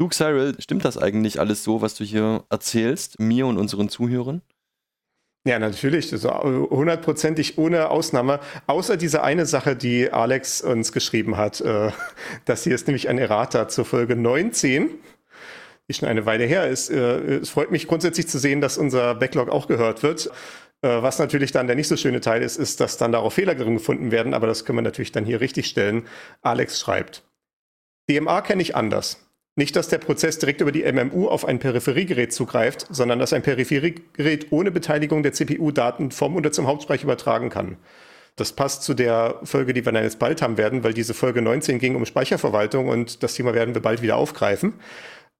Du, Cyril, stimmt das eigentlich alles so, was du hier erzählst, mir und unseren Zuhörern? Ja, natürlich. Hundertprozentig ohne Ausnahme. Außer diese eine Sache, die Alex uns geschrieben hat. Äh, das hier ist nämlich ein Errata zur Folge 19, die schon eine Weile her ist. Äh, es freut mich grundsätzlich zu sehen, dass unser Backlog auch gehört wird. Äh, was natürlich dann der nicht so schöne Teil ist, ist, dass dann darauf Fehler drin gefunden werden. Aber das können wir natürlich dann hier richtig stellen. Alex schreibt. DMA kenne ich anders. Nicht, dass der Prozess direkt über die MMU auf ein Peripheriegerät zugreift, sondern dass ein Peripheriegerät ohne Beteiligung der CPU Daten vom oder zum Hauptspeicher übertragen kann. Das passt zu der Folge, die wir dann jetzt bald haben werden, weil diese Folge 19 ging um Speicherverwaltung und das Thema werden wir bald wieder aufgreifen.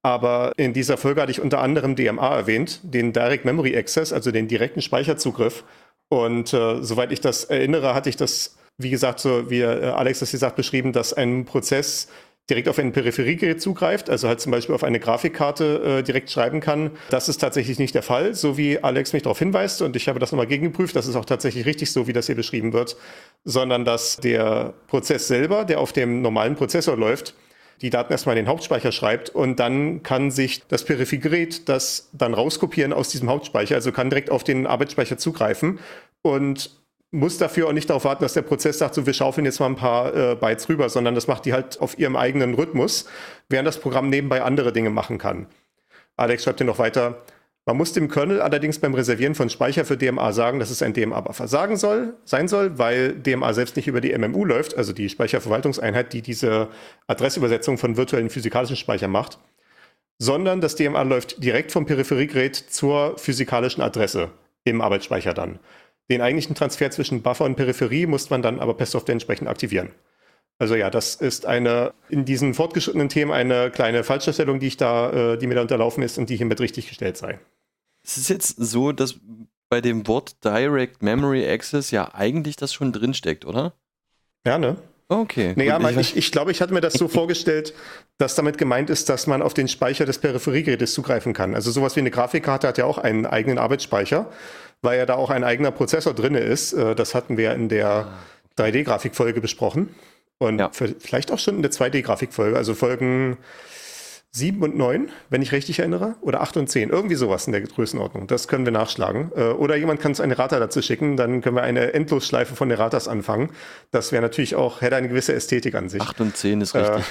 Aber in dieser Folge hatte ich unter anderem DMA erwähnt, den Direct Memory Access, also den direkten Speicherzugriff. Und äh, soweit ich das erinnere, hatte ich das, wie gesagt, so wie äh, Alex das gesagt beschrieben, dass ein Prozess direkt auf ein Peripheriegerät zugreift, also halt zum Beispiel auf eine Grafikkarte äh, direkt schreiben kann. Das ist tatsächlich nicht der Fall, so wie Alex mich darauf hinweist. Und ich habe das nochmal gegengeprüft, das ist auch tatsächlich richtig so, wie das hier beschrieben wird, sondern dass der Prozess selber, der auf dem normalen Prozessor läuft, die Daten erstmal in den Hauptspeicher schreibt. Und dann kann sich das Peripheriegerät das dann rauskopieren aus diesem Hauptspeicher, also kann direkt auf den Arbeitsspeicher zugreifen. Und muss dafür auch nicht darauf warten, dass der Prozess sagt, so wir schaufeln jetzt mal ein paar äh, Bytes rüber, sondern das macht die halt auf ihrem eigenen Rhythmus, während das Programm nebenbei andere Dinge machen kann. Alex schreibt hier noch weiter. Man muss dem Kernel allerdings beim Reservieren von Speicher für DMA sagen, dass es ein DMA-Buffer soll, sein soll, weil DMA selbst nicht über die MMU läuft, also die Speicherverwaltungseinheit, die diese Adressübersetzung von virtuellen physikalischen Speicher macht, sondern das DMA läuft direkt vom Peripheriegerät zur physikalischen Adresse im Arbeitsspeicher dann. Den eigentlichen Transfer zwischen Buffer und Peripherie muss man dann aber per Software entsprechend aktivieren. Also ja, das ist eine in diesen fortgeschrittenen Themen eine kleine Falschdarstellung, die ich da, äh, die mir da unterlaufen ist und die hiermit richtig gestellt sei. Es ist jetzt so, dass bei dem Wort Direct Memory Access ja eigentlich das schon drinsteckt, oder? Ja, ne? Okay. Naja, ich, ich, ich glaube, ich hatte mir das so vorgestellt, dass damit gemeint ist, dass man auf den Speicher des Peripheriegerätes zugreifen kann. Also sowas wie eine Grafikkarte hat ja auch einen eigenen Arbeitsspeicher weil ja da auch ein eigener Prozessor drin ist. Äh, das hatten wir in der 3D-Grafikfolge besprochen. Und ja. vielleicht auch schon in der 2D-Grafikfolge, also Folgen 7 und 9, wenn ich richtig erinnere, oder 8 und 10, irgendwie sowas in der Größenordnung. Das können wir nachschlagen. Äh, oder jemand kann uns eine Rata dazu schicken, dann können wir eine Endlosschleife von Erratas anfangen. Das wäre natürlich auch, hätte eine gewisse Ästhetik an sich. 8 und 10 ist richtig. Äh,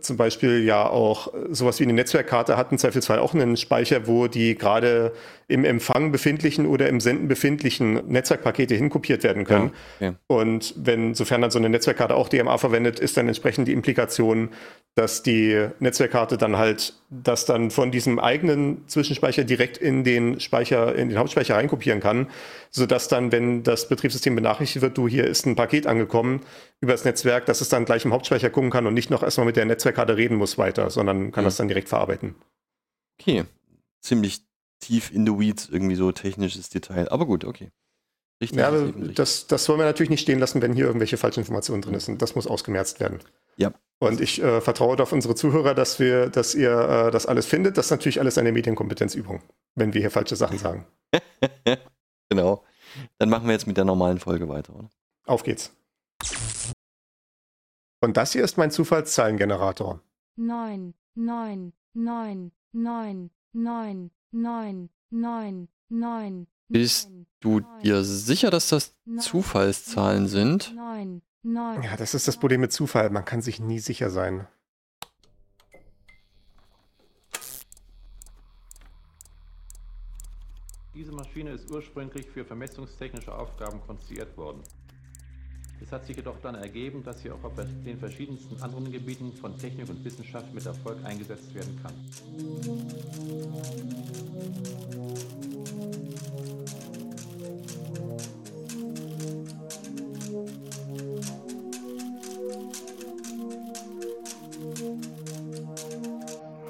zum Beispiel ja auch sowas wie eine Netzwerkkarte hat im Zweifelsfall auch einen Speicher, wo die gerade im Empfang befindlichen oder im Senden befindlichen Netzwerkpakete hinkopiert werden können. Ja, okay. Und wenn, sofern dann so eine Netzwerkkarte auch DMA verwendet, ist dann entsprechend die Implikation, dass die Netzwerkkarte dann halt das dann von diesem eigenen Zwischenspeicher direkt in den Speicher, in den Hauptspeicher reinkopieren kann, sodass dann, wenn das Betriebssystem benachrichtigt wird, du hier ist ein Paket angekommen über das Netzwerk, dass es dann gleich im Hauptspeicher gucken kann und nicht noch erstmal mit der Netzwerkkarte reden muss weiter, sondern kann mhm. das dann direkt verarbeiten. Okay. Ziemlich tief in the weeds, irgendwie so technisches Detail. Aber gut, okay. Richtig, ja, das, das wollen wir natürlich nicht stehen lassen, wenn hier irgendwelche Falschinformationen drin sind. Das muss ausgemerzt werden. Ja. Und ich äh, vertraue auf unsere Zuhörer, dass wir, dass ihr äh, das alles findet. Das ist natürlich alles eine Medienkompetenzübung, wenn wir hier falsche Sachen sagen. genau. Dann machen wir jetzt mit der normalen Folge weiter, oder? Auf geht's. Und das hier ist mein Zufallszahlengenerator. 9, 9, 9, 9, 9, 9, 9, 9. Bist du dir sicher, dass das Zufallszahlen sind? Ja, das ist das Problem mit Zufall. Man kann sich nie sicher sein. Diese Maschine ist ursprünglich für vermessungstechnische Aufgaben konstruiert worden. Es hat sich jedoch dann ergeben, dass sie auch auf den verschiedensten anderen Gebieten von Technik und Wissenschaft mit Erfolg eingesetzt werden kann.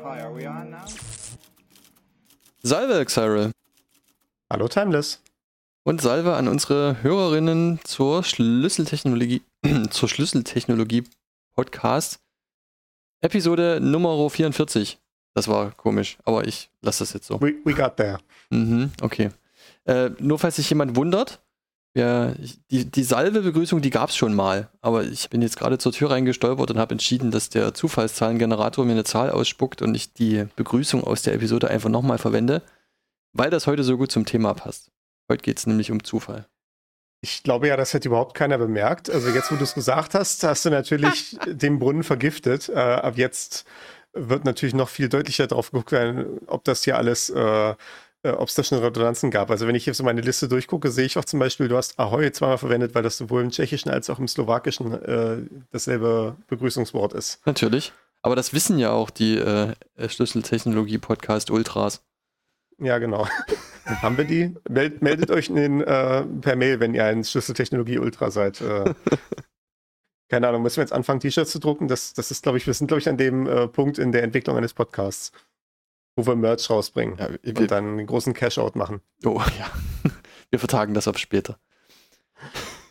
Hi, are we on now? Salve, Cyril. Hallo, Timeless. Und Salve an unsere Hörerinnen zur Schlüsseltechnologie, zur Schlüsseltechnologie Podcast. Episode Nummer 44. Das war komisch, aber ich lasse das jetzt so. We, we got there. Mhm, okay. Äh, nur falls sich jemand wundert, Ja, die, die Salve-Begrüßung, die gab es schon mal, aber ich bin jetzt gerade zur Tür reingestolpert und habe entschieden, dass der Zufallszahlengenerator mir eine Zahl ausspuckt und ich die Begrüßung aus der Episode einfach nochmal verwende, weil das heute so gut zum Thema passt. Heute geht es nämlich um Zufall. Ich glaube ja, das hätte überhaupt keiner bemerkt. Also jetzt, wo du es gesagt hast, hast du natürlich den Brunnen vergiftet. Äh, ab jetzt wird natürlich noch viel deutlicher drauf geguckt werden, ob das hier alles äh, äh, ob es da schon Redundanzen gab. Also wenn ich jetzt so meine Liste durchgucke, sehe ich auch zum Beispiel, du hast Ahoi zweimal verwendet, weil das sowohl im Tschechischen als auch im Slowakischen äh, dasselbe Begrüßungswort ist. Natürlich. Aber das wissen ja auch die äh, Schlüsseltechnologie-Podcast Ultras. Ja, genau. Haben wir die? Meld, meldet euch den, äh, per Mail, wenn ihr ein Schlüsseltechnologie-Ultra seid. Äh, keine Ahnung, müssen wir jetzt anfangen, T-Shirts zu drucken? Das, das ist, glaube ich, wir sind, glaube ich, an dem äh, Punkt in der Entwicklung eines Podcasts wo wir Merch rausbringen ja, wir, und dann einen großen Cash-Out machen. Oh ja, wir vertagen das auf später.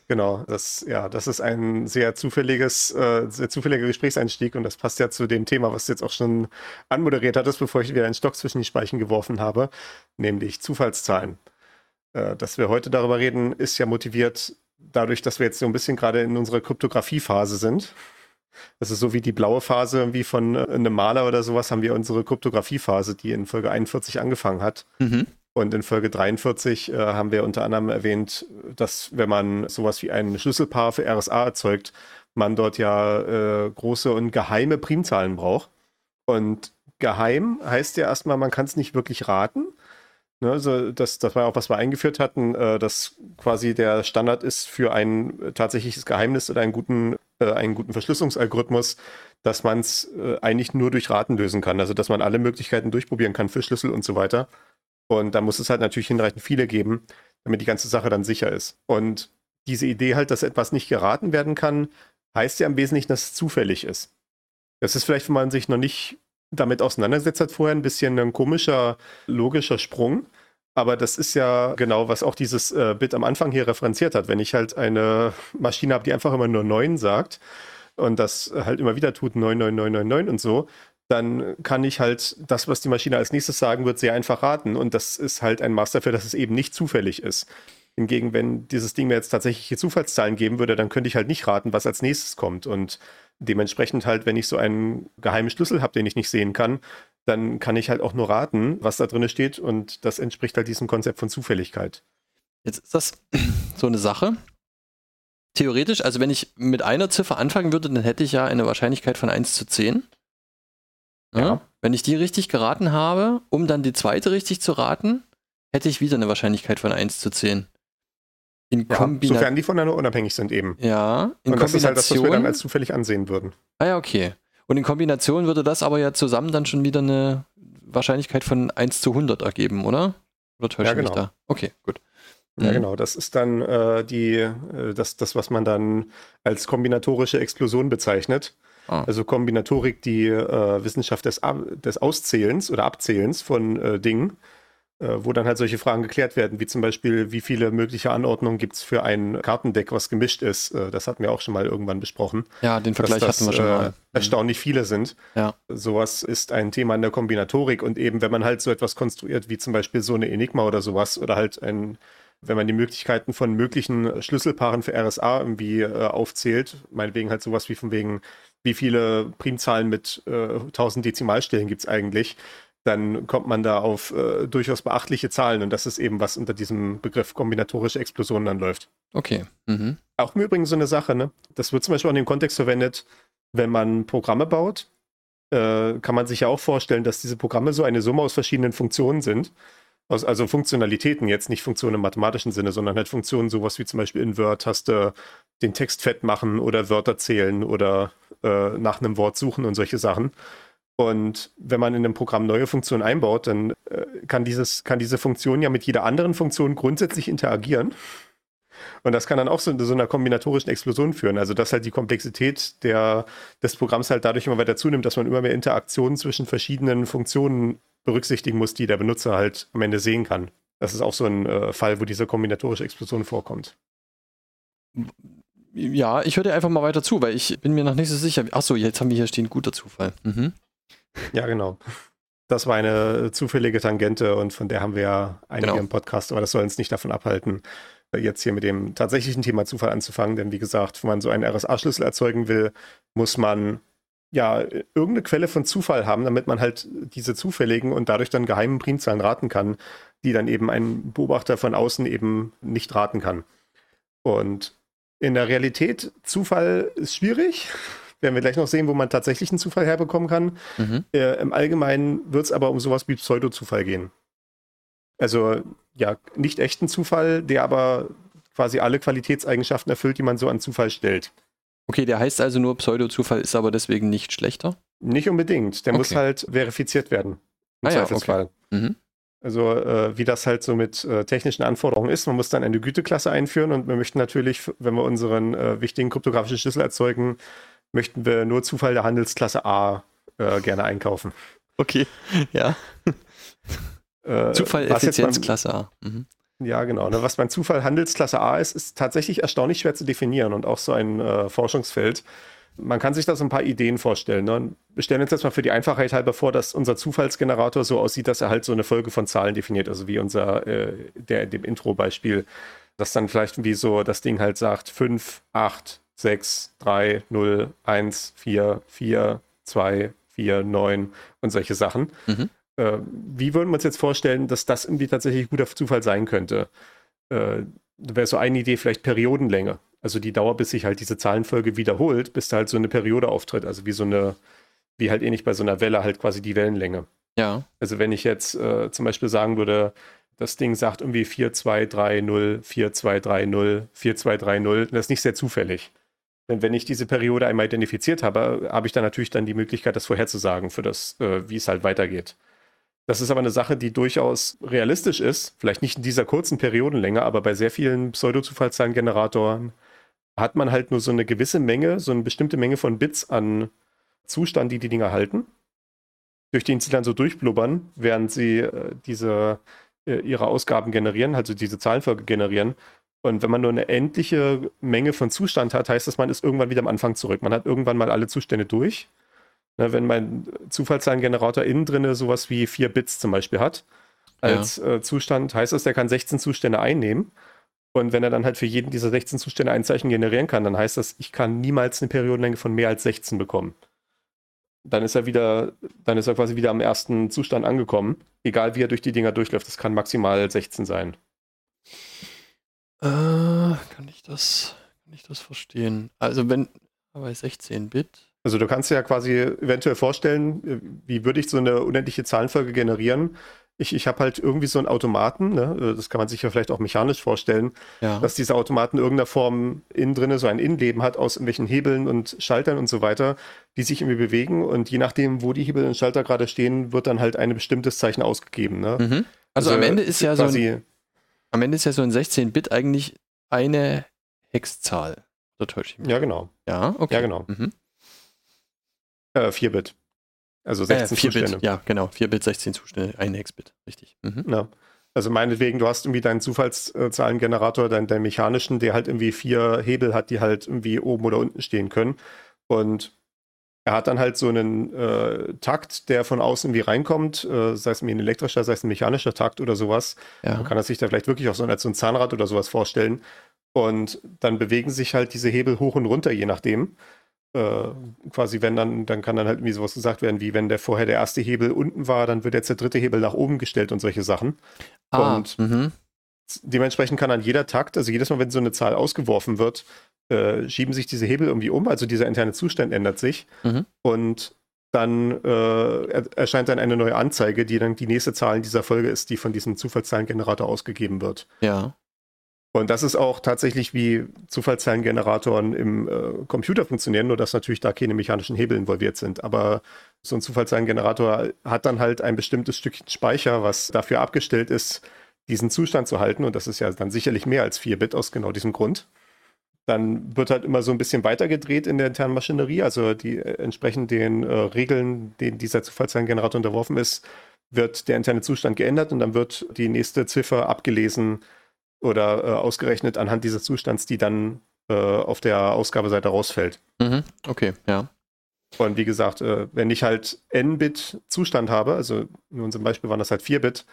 Genau, das, ja, das ist ein sehr zufälliges, äh, sehr zufälliger Gesprächseinstieg und das passt ja zu dem Thema, was du jetzt auch schon anmoderiert hattest, bevor ich wieder einen Stock zwischen die Speichen geworfen habe, nämlich Zufallszahlen. Äh, dass wir heute darüber reden, ist ja motiviert dadurch, dass wir jetzt so ein bisschen gerade in unserer Kryptographie-Phase sind. Das ist so wie die blaue Phase, wie von äh, einem Maler oder sowas, haben wir unsere Kryptographie-Phase, die in Folge 41 angefangen hat. Mhm. Und in Folge 43 äh, haben wir unter anderem erwähnt, dass wenn man sowas wie ein Schlüsselpaar für RSA erzeugt, man dort ja äh, große und geheime Primzahlen braucht. Und geheim heißt ja erstmal, man kann es nicht wirklich raten. Ne, also das, das war auch, was wir eingeführt hatten, äh, dass quasi der Standard ist für ein tatsächliches Geheimnis oder einen guten, äh, einen guten Verschlüsselungsalgorithmus, dass man es äh, eigentlich nur durch Raten lösen kann. Also dass man alle Möglichkeiten durchprobieren kann für Schlüssel und so weiter. Und da muss es halt natürlich hinreichend viele geben, damit die ganze Sache dann sicher ist. Und diese Idee halt, dass etwas nicht geraten werden kann, heißt ja im Wesentlichen, dass es zufällig ist. Das ist vielleicht, wenn man sich noch nicht damit auseinandergesetzt hat vorher, ein bisschen ein komischer, logischer Sprung. Aber das ist ja genau, was auch dieses äh, Bit am Anfang hier referenziert hat. Wenn ich halt eine Maschine habe, die einfach immer nur 9 sagt und das halt immer wieder tut, 99999 und so, dann kann ich halt das, was die Maschine als nächstes sagen wird, sehr einfach raten. Und das ist halt ein Maß dafür, dass es eben nicht zufällig ist. Hingegen, wenn dieses Ding mir jetzt tatsächlich Zufallszahlen geben würde, dann könnte ich halt nicht raten, was als nächstes kommt. Und dementsprechend halt, wenn ich so einen geheimen Schlüssel habe, den ich nicht sehen kann, dann kann ich halt auch nur raten, was da drin steht. Und das entspricht halt diesem Konzept von Zufälligkeit. Jetzt ist das so eine Sache. Theoretisch, also wenn ich mit einer Ziffer anfangen würde, dann hätte ich ja eine Wahrscheinlichkeit von 1 zu 10. Ja. Wenn ich die richtig geraten habe, um dann die zweite richtig zu raten, hätte ich wieder eine Wahrscheinlichkeit von 1 zu 10. In ja, sofern die voneinander unabhängig sind eben. Ja, in Und das ist halt das, was wir dann als zufällig ansehen würden. Ah ja, okay. Und in Kombination würde das aber ja zusammen dann schon wieder eine Wahrscheinlichkeit von 1 zu 100 ergeben, oder? Oder täusche ja, genau. da? Okay, gut. Ja, mhm. genau. Das ist dann äh, die, äh, das, das, was man dann als kombinatorische Explosion bezeichnet. Ah. Also Kombinatorik, die äh, Wissenschaft des, des Auszählens oder Abzählens von äh, Dingen äh, wo dann halt solche Fragen geklärt werden, wie zum Beispiel, wie viele mögliche Anordnungen gibt es für ein Kartendeck, was gemischt ist. Äh, das hatten wir auch schon mal irgendwann besprochen. Ja, den Vergleich das, hatten wir schon mal. Äh, erstaunlich viele sind. Ja. Sowas ist ein Thema in der Kombinatorik und eben, wenn man halt so etwas konstruiert, wie zum Beispiel so eine Enigma oder sowas oder halt ein wenn man die Möglichkeiten von möglichen Schlüsselpaaren für RSA irgendwie äh, aufzählt, meinetwegen halt sowas wie von wegen, wie viele Primzahlen mit äh, 1000 Dezimalstellen gibt es eigentlich, dann kommt man da auf äh, durchaus beachtliche Zahlen und das ist eben, was unter diesem Begriff kombinatorische Explosionen dann läuft. Okay. Mhm. Auch im Übrigen so eine Sache, ne? Das wird zum Beispiel auch in dem Kontext verwendet, wenn man Programme baut, äh, kann man sich ja auch vorstellen, dass diese Programme so eine Summe aus verschiedenen Funktionen sind. Aus, also Funktionalitäten, jetzt nicht Funktionen im mathematischen Sinne, sondern halt Funktionen, sowas wie zum Beispiel in Word hast du den Text fett machen oder Wörter zählen oder äh, nach einem Wort suchen und solche Sachen. Und wenn man in einem Programm neue Funktionen einbaut, dann äh, kann, dieses, kann diese Funktion ja mit jeder anderen Funktion grundsätzlich interagieren. Und das kann dann auch so, so einer kombinatorischen Explosion führen. Also dass halt die Komplexität der, des Programms halt dadurch immer weiter zunimmt, dass man immer mehr Interaktionen zwischen verschiedenen Funktionen berücksichtigen muss, die der Benutzer halt am Ende sehen kann. Das ist auch so ein äh, Fall, wo diese kombinatorische Explosion vorkommt. Ja, ich höre dir einfach mal weiter zu, weil ich bin mir noch nicht so sicher. Achso, jetzt haben wir hier stehen, guter Zufall. Mhm. Ja, genau. Das war eine zufällige Tangente und von der haben wir ja einige genau. im Podcast, aber das soll uns nicht davon abhalten, jetzt hier mit dem tatsächlichen Thema Zufall anzufangen, denn wie gesagt, wenn man so einen RSA-Schlüssel erzeugen will, muss man ja irgendeine Quelle von Zufall haben, damit man halt diese zufälligen und dadurch dann geheimen Primzahlen raten kann, die dann eben ein Beobachter von außen eben nicht raten kann. Und in der Realität, Zufall ist schwierig. Werden wir gleich noch sehen, wo man tatsächlich einen Zufall herbekommen kann. Mhm. Äh, Im Allgemeinen wird es aber um sowas wie Pseudozufall gehen. Also ja, nicht echten Zufall, der aber quasi alle Qualitätseigenschaften erfüllt, die man so an Zufall stellt. Okay, der heißt also nur Pseudo-Zufall, ist aber deswegen nicht schlechter. Nicht unbedingt. Der Okay. muss halt verifiziert werden. Im Ah ja, Zweifelsfall. Mhm. Also äh, wie das halt so mit äh, technischen Anforderungen ist. Man muss dann eine Güteklasse einführen und wir möchten natürlich, wenn wir unseren äh, wichtigen kryptografischen Schlüssel erzeugen, möchten wir nur Zufall der Handelsklasse A äh, gerne einkaufen. Okay, ja. Äh, Zufall, was jetzt Effizienz, beim- Klasse A. Mhm. Ja, genau. Ne? Was beim Zufall Handelsklasse A ist, ist tatsächlich erstaunlich schwer zu definieren und auch so ein äh, Forschungsfeld. Man kann sich da so ein paar Ideen vorstellen. Ne? Wir stellen uns jetzt mal für die Einfachheit halber vor, dass unser Zufallsgenerator so aussieht, dass er halt so eine Folge von Zahlen definiert, also wie unser, äh, der in dem Intro-Beispiel, dass dann vielleicht wie so das Ding halt sagt 5, 8, 6, 3, 0, 1, 4, 4, 2, 4, 9 und solche Sachen. Mhm. Äh, wie würden wir uns jetzt vorstellen, dass das irgendwie tatsächlich guter Zufall sein könnte? Äh, Wäre so eine Idee vielleicht Periodenlänge. Also die Dauer, bis sich halt diese Zahlenfolge wiederholt, bis da halt so eine Periode auftritt. Also wie so eine, wie halt ähnlich bei so einer Welle halt quasi die Wellenlänge. Ja, Also wenn ich jetzt äh, zum Beispiel sagen würde, das Ding sagt irgendwie 4, 2, 3, 0, 4, 2, 3, 0, 4, 2, 3, 0, das ist nicht sehr zufällig. Denn wenn ich diese Periode einmal identifiziert habe, habe ich dann natürlich dann die Möglichkeit, das vorherzusagen für das, äh, wie es halt weitergeht. Das ist aber eine Sache, die durchaus realistisch ist, vielleicht nicht in dieser kurzen Periodenlänge, aber bei sehr vielen Pseudo-Zufallszahlengeneratoren hat man halt nur so eine gewisse Menge, so eine bestimmte Menge von Bits an Zustand, die die Dinger halten, durch den sie dann so durchblubbern, während sie äh, diese äh, ihre Ausgaben generieren, also diese Zahlenfolge generieren. Und wenn man nur eine endliche Menge von Zustand hat, heißt das, man ist irgendwann wieder am Anfang zurück. Man hat irgendwann mal alle Zustände durch. Ne, wenn mein Zufallszahlengenerator innen drinne sowas wie 4 Bits zum Beispiel hat, als äh, Zustand, heißt das, der kann 16 Zustände einnehmen. Und wenn er dann halt für jeden dieser 16 Zustände ein Zeichen generieren kann, dann heißt das, ich kann niemals eine Periodenlänge von mehr als 16 bekommen. Dann ist er wieder, dann ist er quasi wieder am ersten Zustand angekommen. Egal wie er durch die Dinger durchläuft, das kann maximal 16 sein. Äh, kann ich das, kann ich das verstehen? Also wenn, bei 16 Bit. Also du kannst dir ja quasi eventuell vorstellen, äh, wie würde ich so eine unendliche Zahlenfolge generieren? Ich, ich habe halt irgendwie so einen Automaten, ne? das kann man sich ja vielleicht auch mechanisch vorstellen, Ja. dass dieser Automaten in irgendeiner Form innen drinne so ein Innenleben hat aus irgendwelchen Hebeln und Schaltern und so weiter, die sich irgendwie bewegen und je nachdem, wo die Hebel und Schalter gerade stehen, wird dann halt ein bestimmtes Zeichen ausgegeben. Ne? Mhm. Also, am Ende ist ja so ein, am Ende ist ja so ein 16 Bit eigentlich eine Hexzahl. Oder täusche ich mich? ja genau, Ja, okay. Ja, genau. Mhm. Äh, 4-Bit. Also Äh, 16 4 Zustände. Bit, ja, genau. 4 Bit, 16 Zustände, ein Hexbit. Richtig. Mhm. Ja. Also meinetwegen, du hast irgendwie deinen Zufallszahlengenerator, deinen, deinen mechanischen, der halt irgendwie vier Hebel hat, die halt irgendwie oben oder unten stehen können. Und er hat dann halt so einen äh, Takt, der von außen irgendwie reinkommt, äh, sei es ein elektrischer, sei es ein mechanischer Takt oder sowas. Man Ja. kann das sich da vielleicht wirklich auch so als so ein Zahnrad oder sowas vorstellen. Und dann bewegen sich halt diese Hebel hoch und runter, je nachdem. Äh, quasi, wenn dann, dann kann dann halt irgendwie sowas gesagt werden, wie wenn der vorher der erste Hebel unten war, dann wird jetzt der dritte Hebel nach oben gestellt und solche Sachen. Ah, Und- mhm. Dementsprechend kann an jeder Takt, also jedes Mal, wenn so eine Zahl ausgeworfen wird, äh, schieben sich diese Hebel irgendwie um, also dieser interne Zustand ändert sich Mhm. und dann äh, er, erscheint dann eine neue Anzeige, die dann die nächste Zahl in dieser Folge ist, die von diesem Zufallszahlengenerator ausgegeben wird. Ja. Und das ist auch tatsächlich wie Zufallszahlengeneratoren im äh, Computer funktionieren, nur dass natürlich da keine mechanischen Hebel involviert sind. Aber so ein Zufallszahlengenerator hat dann halt ein bestimmtes Stückchen Speicher, was dafür abgestellt ist, diesen Zustand zu halten. Und das ist ja dann sicherlich mehr als 4 Bit aus genau diesem Grund. Dann wird halt immer so ein bisschen weitergedreht in der internen Maschinerie, also die äh, entsprechend den äh, Regeln, denen dieser Zufallszahlengenerator unterworfen ist, wird der interne Zustand geändert und dann wird die nächste Ziffer abgelesen oder äh, ausgerechnet anhand dieses Zustands, die dann äh, auf der Ausgabeseite rausfällt. Mhm. Okay, ja. Und wie gesagt, äh, wenn ich halt n-Bit Zustand habe, also in unserem Beispiel waren das halt 4-Bit,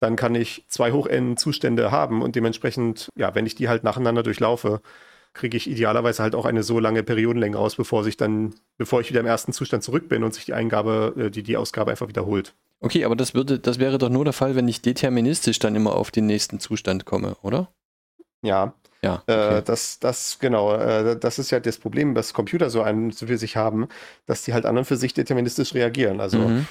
dann kann ich zwei hoch n Zustände haben und dementsprechend, ja, wenn ich die halt nacheinander durchlaufe, kriege ich idealerweise halt auch eine so lange Periodenlänge raus, bevor sich dann, bevor ich wieder im ersten Zustand zurück bin und sich die Eingabe, äh, die, die Ausgabe einfach wiederholt. Okay, aber das würde, das wäre doch nur der Fall, wenn ich deterministisch dann immer auf den nächsten Zustand komme, oder? Ja, Ja. Äh, Okay. das, das, genau, äh, das ist ja das Problem, dass Computer so einen für sich haben, dass die halt an und für sich deterministisch reagieren. Also, mhm.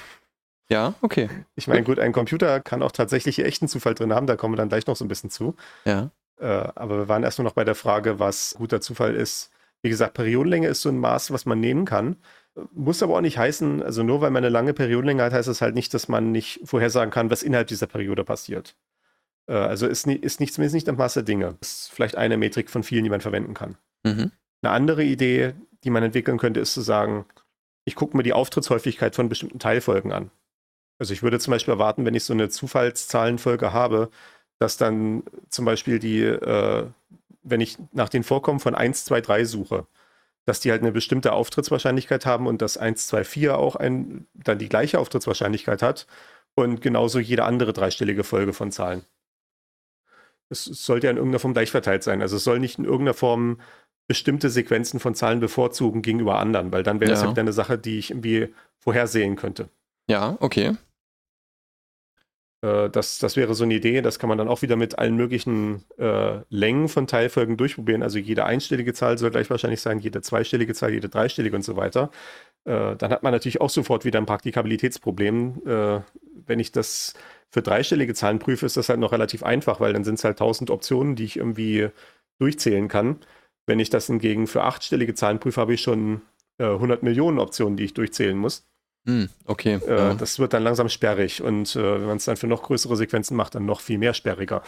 Ja, okay. ich meine, gut, ein Computer kann auch tatsächlich echten Zufall drin haben, da kommen wir dann gleich noch so ein bisschen zu. Ja. Äh, aber wir waren erstmal noch bei der Frage, was guter Zufall ist. Wie gesagt, Periodenlänge ist so ein Maß, was man nehmen kann. Muss aber auch nicht heißen, also nur weil man eine lange Periodenlänge hat, heißt das halt nicht, dass man nicht vorhersagen kann, was innerhalb dieser Periode passiert. Äh, also ist, ist nicht, zumindest nicht am Maß der Dinge. Ist vielleicht eine Metrik von vielen, die man verwenden kann. Mhm. Eine andere Idee, die man entwickeln könnte, ist zu sagen, ich gucke mir die Auftrittshäufigkeit von bestimmten Teilfolgen an. Also ich würde zum Beispiel erwarten, wenn ich so eine Zufallszahlenfolge habe, dass dann zum Beispiel die, äh, wenn ich nach den Vorkommen von 1, 2, 3 suche, dass die halt eine bestimmte Auftrittswahrscheinlichkeit haben und dass 1, 2, 4 auch ein, dann die gleiche Auftrittswahrscheinlichkeit hat und genauso jede andere dreistellige Folge von Zahlen. Es sollte ja in irgendeiner Form gleich verteilt sein. Also es soll nicht in irgendeiner Form bestimmte Sequenzen von Zahlen bevorzugen gegenüber anderen, weil dann wäre das Ja. ja wieder eine Sache, die ich irgendwie vorhersehen könnte. Ja, okay. Äh, das, das wäre so eine Idee, das kann man dann auch wieder mit allen möglichen äh, Längen von Teilfolgen durchprobieren. Also jede einstellige Zahl soll gleich wahrscheinlich sein, jede zweistellige Zahl, jede dreistellige und so weiter. Äh, dann hat man natürlich auch sofort wieder ein Praktikabilitätsproblem. Äh, wenn ich das für dreistellige Zahlen prüfe, ist das halt noch relativ einfach, weil dann sind es halt 1000 Optionen, die ich irgendwie durchzählen kann. Wenn ich das hingegen für achtstellige Zahlen prüfe, habe ich schon äh, 100 Millionen Optionen, die ich durchzählen muss. Hm, okay. Äh, ja. Das wird dann langsam sperrig und äh, wenn man es dann für noch größere Sequenzen macht, dann noch viel mehr sperriger.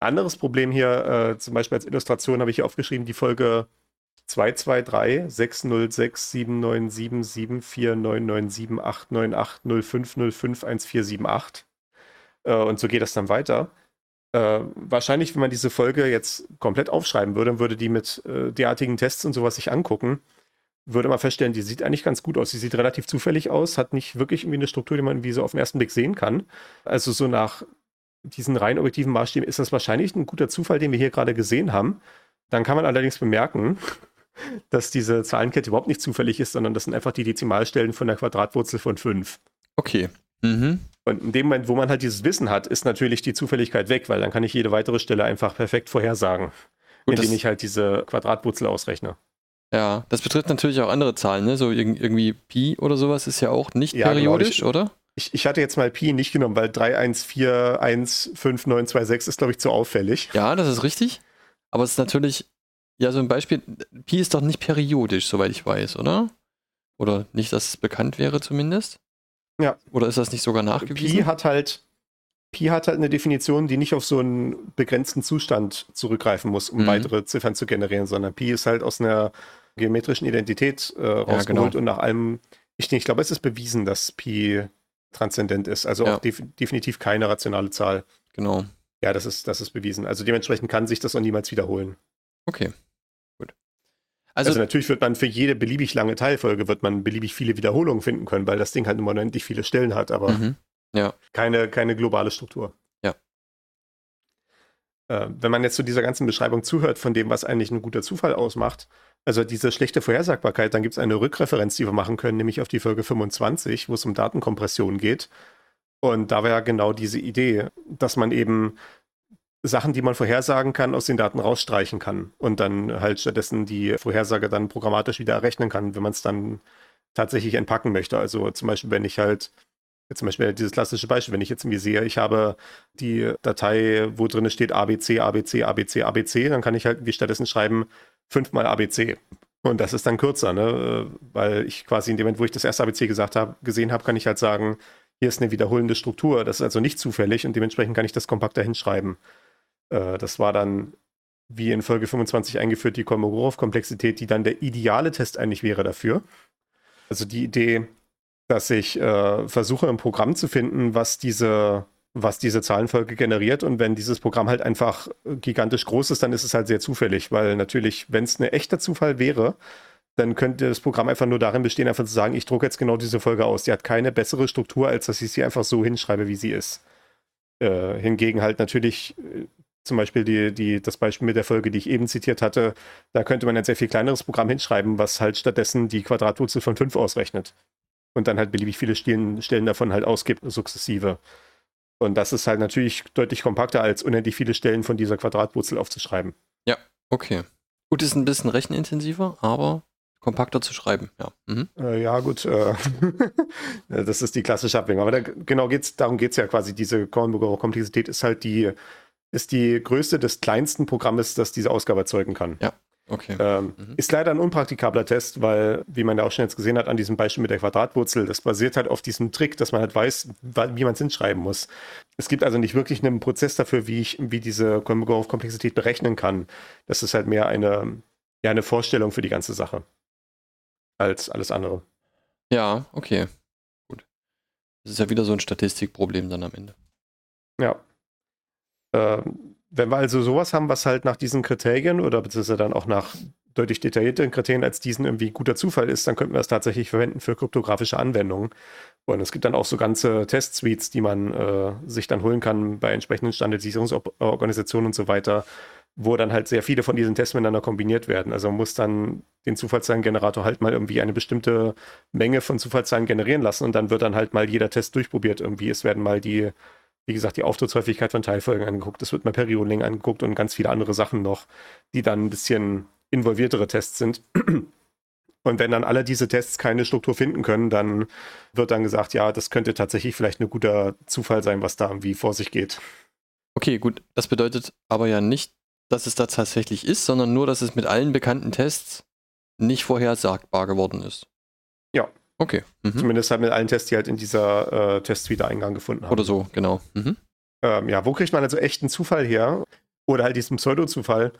Anderes Problem hier, äh, zum Beispiel als Illustration habe ich hier aufgeschrieben, die Folge 223 606 797 7499 898 0505 1478. Äh, und so geht das dann weiter. Äh, wahrscheinlich, wenn man diese Folge jetzt komplett aufschreiben würde, würde die mit äh, derartigen Tests und sowas sich angucken, würde man feststellen, die sieht eigentlich ganz gut aus. Sie sieht relativ zufällig aus, hat nicht wirklich irgendwie eine Struktur, die man irgendwie so auf den ersten Blick sehen kann. Also so nach diesen rein objektiven Maßstäben ist das wahrscheinlich ein guter Zufall, den wir hier gerade gesehen haben. Dann kann man allerdings bemerken, dass diese Zahlenkette überhaupt nicht zufällig ist, sondern das sind einfach die Dezimalstellen von der Quadratwurzel von 5. Okay. Mhm. Und in dem Moment, wo man halt dieses Wissen hat, ist natürlich die Zufälligkeit weg, weil dann kann ich jede weitere Stelle einfach perfekt vorhersagen, Gut, indem ich halt diese Quadratwurzel ausrechne. Ja, das betrifft natürlich auch andere Zahlen, ne? So irg irgendwie Pi oder sowas ist ja auch nicht Ja, genau, periodisch, ich- oder? Ich, ich hatte jetzt mal Pi nicht genommen, weil 314155926 ist, glaube ich, zu auffällig. Ja, das ist richtig. Aber es ist natürlich, ja, so ein Beispiel, Pi ist doch nicht periodisch, soweit ich weiß, oder? Oder nicht, dass es bekannt wäre zumindest? Ja. Oder ist das nicht sogar nachgewiesen? Pi hat halt Pi hat halt eine Definition, die nicht auf so einen begrenzten Zustand zurückgreifen muss, um Mhm. weitere Ziffern zu generieren, sondern Pi ist halt aus einer geometrischen Identität äh, rausgeholt genau. und nach allem, ich, ich glaube, es ist bewiesen, dass Pi transzendent ist, also Ja. auch def definitiv keine rationale Zahl. Genau. Ja, das ist, das ist bewiesen. Also dementsprechend kann sich das auch niemals wiederholen. Okay. Gut. Also, Also, natürlich wird man für jede beliebig lange Teilfolge wird man beliebig viele Wiederholungen finden können, weil das Ding halt immer unendlich viele Stellen hat, aber mhm. keine, keine globale Struktur. Äh, wenn man jetzt zu dieser ganzen Beschreibung zuhört von dem, was eigentlich ein guter Zufall ausmacht, also diese schlechte Vorhersagbarkeit, dann gibt es eine Rückreferenz, die wir machen können, nämlich auf die Folge 25, wo es um Datenkompression geht. Und da war ja genau diese Idee, dass man eben Sachen, die man vorhersagen kann, aus den Daten rausstreichen kann und dann halt stattdessen die Vorhersage dann programmatisch wieder errechnen kann, wenn man es dann tatsächlich entpacken möchte. Also zum Beispiel, wenn ich halt, jetzt zum Beispiel dieses klassische Beispiel, wenn ich jetzt irgendwie sehe, ich habe die Datei, wo drin steht ABC, ABC, ABC, ABC, dann kann ich halt wie stattdessen schreiben, fünfmal ABC. Und das ist dann kürzer, ne? Weil ich quasi in dem Moment, wo ich das erste ABC gesagt habe, gesehen habe, kann ich halt sagen, hier ist eine wiederholende Struktur. Das ist also nicht zufällig und dementsprechend kann ich das kompakter hinschreiben. Äh, das war dann wie in Folge 25 eingeführt, die Kolmogorov-Komplexität, die dann der ideale Test eigentlich wäre dafür. Also die Idee, dass ich äh, versuche, ein Programm zu finden, was diese, was diese Zahlenfolge generiert. Und wenn dieses Programm halt einfach gigantisch groß ist, dann ist es halt sehr zufällig, weil natürlich, wenn es ein echter Zufall wäre, dann könnte das Programm einfach nur darin bestehen, einfach zu sagen, ich drucke jetzt genau diese Folge aus. Die hat keine bessere Struktur, als dass ich sie einfach so hinschreibe, wie sie ist. Äh, hingegen halt natürlich äh, zum Beispiel die, die, das Beispiel mit der Folge, die ich eben zitiert hatte, da könnte man ein sehr viel kleineres Programm hinschreiben, was halt stattdessen die Quadratwurzel von 5 ausrechnet. Und dann halt beliebig viele Stellen, Stellen davon halt ausgibt, sukzessive. Und das ist halt natürlich deutlich kompakter, als unendlich viele Stellen von dieser Quadratwurzel aufzuschreiben. Ja, okay. Gut, ist ein bisschen rechenintensiver, aber kompakter zu schreiben, ja. Mhm. Äh, ja, gut. Äh, das ist die klassische Abwägung. Aber da, genau geht's, darum geht es ja quasi. Diese Kornburger Komplexität ist halt die, ist die größte des kleinsten Programmes, das diese Ausgabe erzeugen kann. Ja. Okay. Ähm, mhm. Ist leider ein unpraktikabler Test, weil, wie man ja auch schon jetzt gesehen hat, an diesem Beispiel mit der Quadratwurzel, das basiert halt auf diesem Trick, dass man halt weiß, wie man es hinschreiben muss. Es gibt also nicht wirklich einen Prozess dafür, wie ich, wie diese Komplexität berechnen kann. Das ist halt mehr eine, ja, eine Vorstellung für die ganze Sache als alles andere. Ja, okay. Gut. Das ist ja wieder so ein Statistikproblem dann am Ende. Ja. Ähm, wenn wir also sowas haben, was halt nach diesen Kriterien oder beziehungsweise dann auch nach deutlich detaillierteren Kriterien als diesen irgendwie guter Zufall ist, dann könnten wir es tatsächlich verwenden für kryptografische Anwendungen. Und es gibt dann auch so ganze Test-Suites, die man äh, sich dann holen kann bei entsprechenden Standardisierungsorganisationen und so weiter, wo dann halt sehr viele von diesen Tests miteinander kombiniert werden. Also man muss dann den Zufallszahlengenerator halt mal irgendwie eine bestimmte Menge von Zufallszahlen generieren lassen und dann wird dann halt mal jeder Test durchprobiert irgendwie. Es werden mal die, wie gesagt, die Auftrittshäufigkeit von Teilfolgen angeguckt, es wird mal Periodenlänge angeguckt und ganz viele andere Sachen noch, die dann ein bisschen involviertere Tests sind. Und wenn dann alle diese Tests keine Struktur finden können, dann wird dann gesagt, ja, das könnte tatsächlich vielleicht ein guter Zufall sein, was da irgendwie vor sich geht. Okay, gut. Das bedeutet aber ja nicht, dass es da tatsächlich ist, sondern nur, dass es mit allen bekannten Tests nicht vorhersagbar geworden ist. Ja. Okay. Mhm. Zumindest halt mit allen Tests, die halt in dieser äh, Testsuite Eingang gefunden haben. Oder so, genau. Mhm. Ähm, ja, wo kriegt man also echten Zufall her? Oder halt diesen Pseudo-Zufall?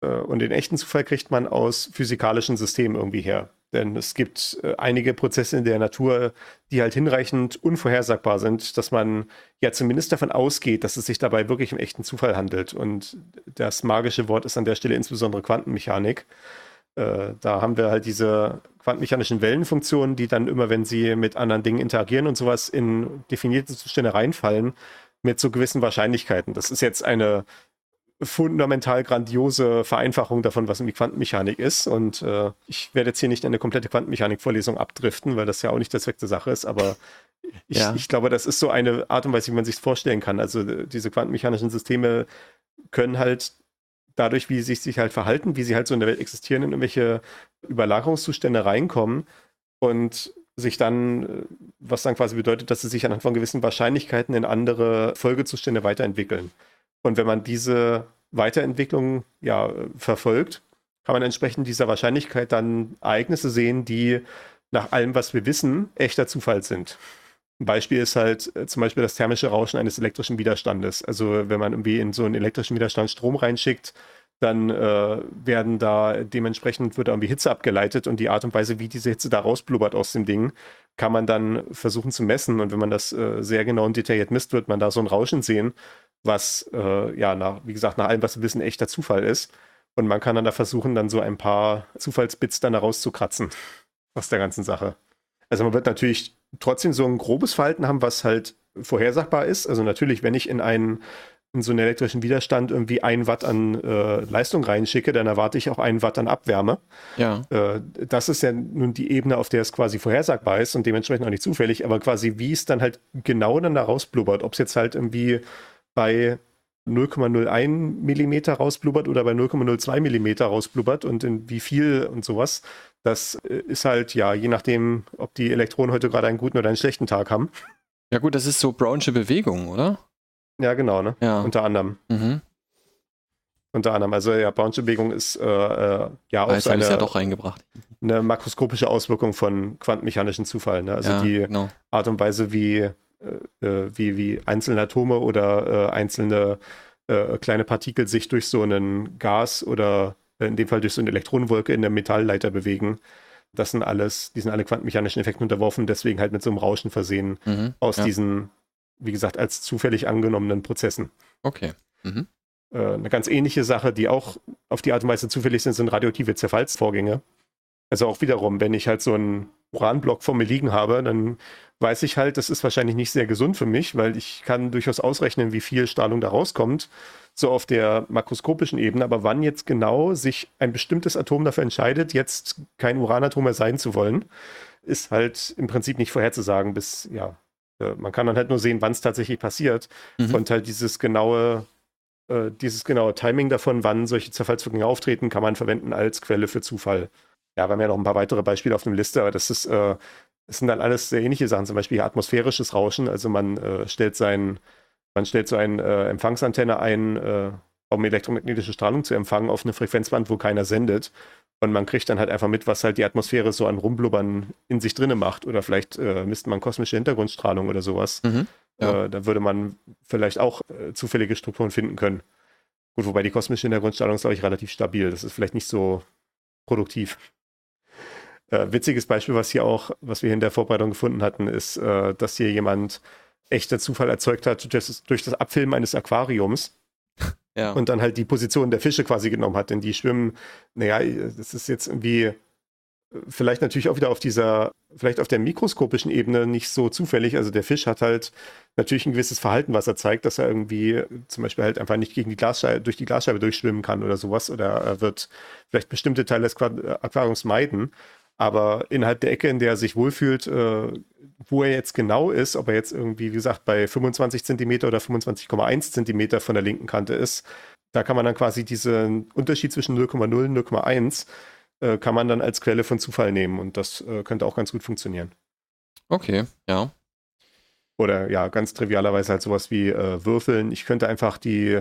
Äh, und den echten Zufall kriegt man aus physikalischen Systemen irgendwie her. Denn es gibt äh, einige Prozesse in der Natur, die halt hinreichend unvorhersagbar sind, dass man ja zumindest davon ausgeht, dass es sich dabei wirklich um echten Zufall handelt. Und das magische Wort ist an der Stelle insbesondere Quantenmechanik. Äh, da haben wir halt diese quantenmechanischen Wellenfunktionen, die dann immer, wenn sie mit anderen Dingen interagieren und sowas in definierte Zustände reinfallen, mit so gewissen Wahrscheinlichkeiten. Das ist jetzt eine fundamental grandiose Vereinfachung davon, was irgendwie Quantenmechanik ist. Und äh, ich werde jetzt hier nicht eine komplette Quantenmechanik-Vorlesung abdriften, weil das ja auch nicht der Zweck der Sache ist, aber ich, ja. ich glaube, das ist so eine Art und Weise, wie man sich vorstellen kann. Also diese quantenmechanischen Systeme können halt dadurch, wie sie sich halt verhalten, wie sie halt so in der Welt existieren, in irgendwelche Überlagerungszustände reinkommen und sich dann, was dann quasi bedeutet, dass sie sich anhand von gewissen Wahrscheinlichkeiten in andere Folgezustände weiterentwickeln. Und wenn man diese Weiterentwicklung ja verfolgt, kann man entsprechend dieser Wahrscheinlichkeit dann Ereignisse sehen, die nach allem, was wir wissen, echter Zufall sind. Ein Beispiel ist halt äh, zum Beispiel das thermische Rauschen eines elektrischen Widerstandes. Also wenn man irgendwie in so einen elektrischen Widerstand Strom reinschickt, dann äh, werden da dementsprechend wird irgendwie Hitze abgeleitet und die Art und Weise, wie diese Hitze da rausblubbert aus dem Ding, kann man dann versuchen zu messen. Und wenn man das äh, sehr genau und detailliert misst, wird man da so ein Rauschen sehen was äh, ja, nach, wie gesagt, nach allem, was wir wissen, echter Zufall ist. Und man kann dann da versuchen, dann so ein paar Zufallsbits dann da rauszukratzen aus der ganzen Sache. Also man wird natürlich trotzdem so ein grobes Verhalten haben, was halt vorhersagbar ist. Also natürlich, wenn ich in einen in so einen elektrischen Widerstand irgendwie ein Watt an äh, Leistung reinschicke, dann erwarte ich auch einen Watt an Abwärme. Ja. Äh, das ist ja nun die Ebene, auf der es quasi vorhersagbar ist und dementsprechend auch nicht zufällig, aber quasi wie es dann halt genau dann da rausblubbert, ob es jetzt halt irgendwie bei 0,01 Millimeter rausblubbert oder bei 0,02 Millimeter rausblubbert und in wie viel und sowas. Das äh, ist halt, ja, je nachdem, ob die Elektronen heute gerade einen guten oder einen schlechten Tag haben. Ja gut, das ist so Brownsche Bewegung, oder? Ja, genau, ne? Ja. Unter anderem. Mhm. Unter anderem. Also ja, Brownsche Bewegung ist äh, äh, ja auch so eine, ja doch reingebracht. eine makroskopische Auswirkung von quantenmechanischen Zufällen. Ne? Also ja, die genau. Art und Weise, wie äh, äh, wie, wie einzelne Atome oder äh, einzelne kleine Partikel sich durch so einen Gas oder in dem Fall durch so eine Elektronenwolke in der Metallleiter bewegen. Das sind alles, die sind alle quantenmechanischen Effekten unterworfen, deswegen halt mit so einem Rauschen versehen Mhm. aus ja. diesen, wie gesagt, als zufällig angenommenen Prozessen. Okay. Mhm. Äh, eine ganz ähnliche Sache, die auch auf die Art und Weise zufällig sind, sind radioaktive Zerfallsvorgänge. Also auch wiederum, wenn ich halt so einen Uranblock vor mir liegen habe, dann weiß ich halt, das ist wahrscheinlich nicht sehr gesund für mich, weil ich kann durchaus ausrechnen, wie viel Strahlung da rauskommt, so auf der makroskopischen Ebene. Aber wann jetzt genau sich ein bestimmtes Atom dafür entscheidet, jetzt kein Uranatom mehr sein zu wollen, ist halt im Prinzip nicht vorherzusagen, bis, ja, äh, man kann dann halt nur sehen, wann es tatsächlich passiert Mhm. und halt dieses genaue, äh, dieses genaue Timing davon, wann solche Zerfallswirkungen auftreten, kann man verwenden als Quelle für Zufall. Ja, wir haben ja noch ein paar weitere Beispiele auf der Liste, aber das ist, äh, das sind dann alles sehr ähnliche Sachen, zum Beispiel atmosphärisches Rauschen. Also man äh, stellt sein, man stellt so eine äh, Empfangsantenne ein, äh, um elektromagnetische Strahlung zu empfangen auf eine Frequenzband, wo keiner sendet. Und man kriegt dann halt einfach mit, was halt die Atmosphäre so an Rumblubbern in sich drinne macht. Oder vielleicht äh, misst man kosmische Hintergrundstrahlung oder sowas. Mhm. Ja. Äh, da würde man vielleicht auch äh, zufällige Strukturen finden können. Gut, wobei die kosmische Hintergrundstrahlung ist, glaube ich, relativ stabil. Das ist vielleicht nicht so produktiv. Äh, witziges Beispiel, was hier auch, was wir hier in der Vorbereitung gefunden hatten, ist, äh, dass hier jemand echter Zufall erzeugt hat durch das, durch das Abfilmen eines Aquariums Ja. und dann halt die Position der Fische quasi genommen hat. Denn die schwimmen, naja, das ist jetzt irgendwie äh, vielleicht natürlich auch wieder auf dieser, vielleicht auf der mikroskopischen Ebene nicht so zufällig. Also der Fisch hat halt natürlich ein gewisses Verhalten, was er zeigt, dass er irgendwie zum Beispiel halt einfach nicht gegen die Glasscheibe, durch die Glasscheibe durchschwimmen kann oder sowas. Oder er wird vielleicht bestimmte Teile des Qua- Aquariums meiden. Aber innerhalb der Ecke, in der er sich wohlfühlt, äh, wo er jetzt genau ist, ob er jetzt irgendwie, wie gesagt, bei 25 Zentimeter oder 25,1 Zentimeter von der linken Kante ist, da kann man dann quasi diesen Unterschied zwischen 0,0 und 0,1 äh, kann man dann als Quelle von Zufall nehmen und das äh, könnte auch ganz gut funktionieren. Okay, ja. Oder ja, ganz trivialerweise halt sowas wie äh, Würfeln. Ich könnte einfach die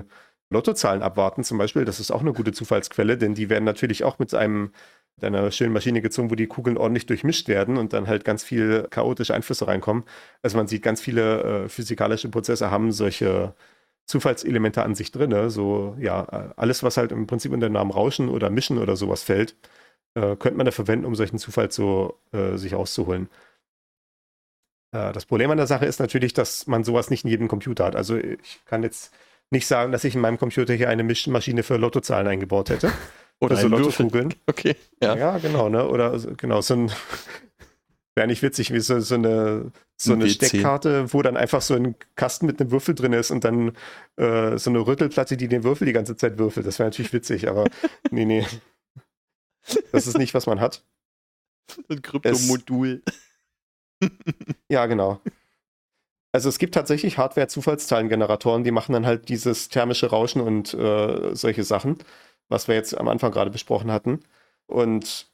Lottozahlen abwarten, zum Beispiel. Das ist auch eine gute Zufallsquelle, denn die werden natürlich auch mit einem mit einer schönen Maschine gezogen, wo die Kugeln ordentlich durchmischt werden und dann halt ganz viel chaotische Einflüsse reinkommen. Also man sieht, ganz viele äh, physikalische Prozesse haben solche Zufallselemente an sich drin. So, ja, äh, alles, was halt im Prinzip unter dem Namen Rauschen oder Mischen oder sowas fällt, äh, könnte man da verwenden, um solchen Zufall so äh, sich auszuholen. Äh, das Problem an der Sache ist natürlich, dass man sowas nicht in jedem Computer hat. Also ich kann jetzt nicht sagen, dass ich in meinem Computer hier eine Mischmaschine für Lottozahlen eingebaut hätte. Oder so. Lottokugeln. Okay, ja. Ja. genau, ne? Oder so- genau, so ein wäre nicht witzig, wie so, so eine so Ein eine WC. Steckkarte, wo dann einfach so ein Kasten mit einem Würfel drin ist und dann äh, so eine Rüttelplatte, die den Würfel die ganze Zeit würfelt. Das wäre natürlich witzig, aber nee, nee. Das ist nicht, was man hat. Ein Kryptomodul. Ja, genau. Also es gibt tatsächlich Hardware-Zufallszahlengeneratoren, die machen dann halt dieses thermische Rauschen und äh, solche Sachen, was wir jetzt am Anfang gerade besprochen hatten. Und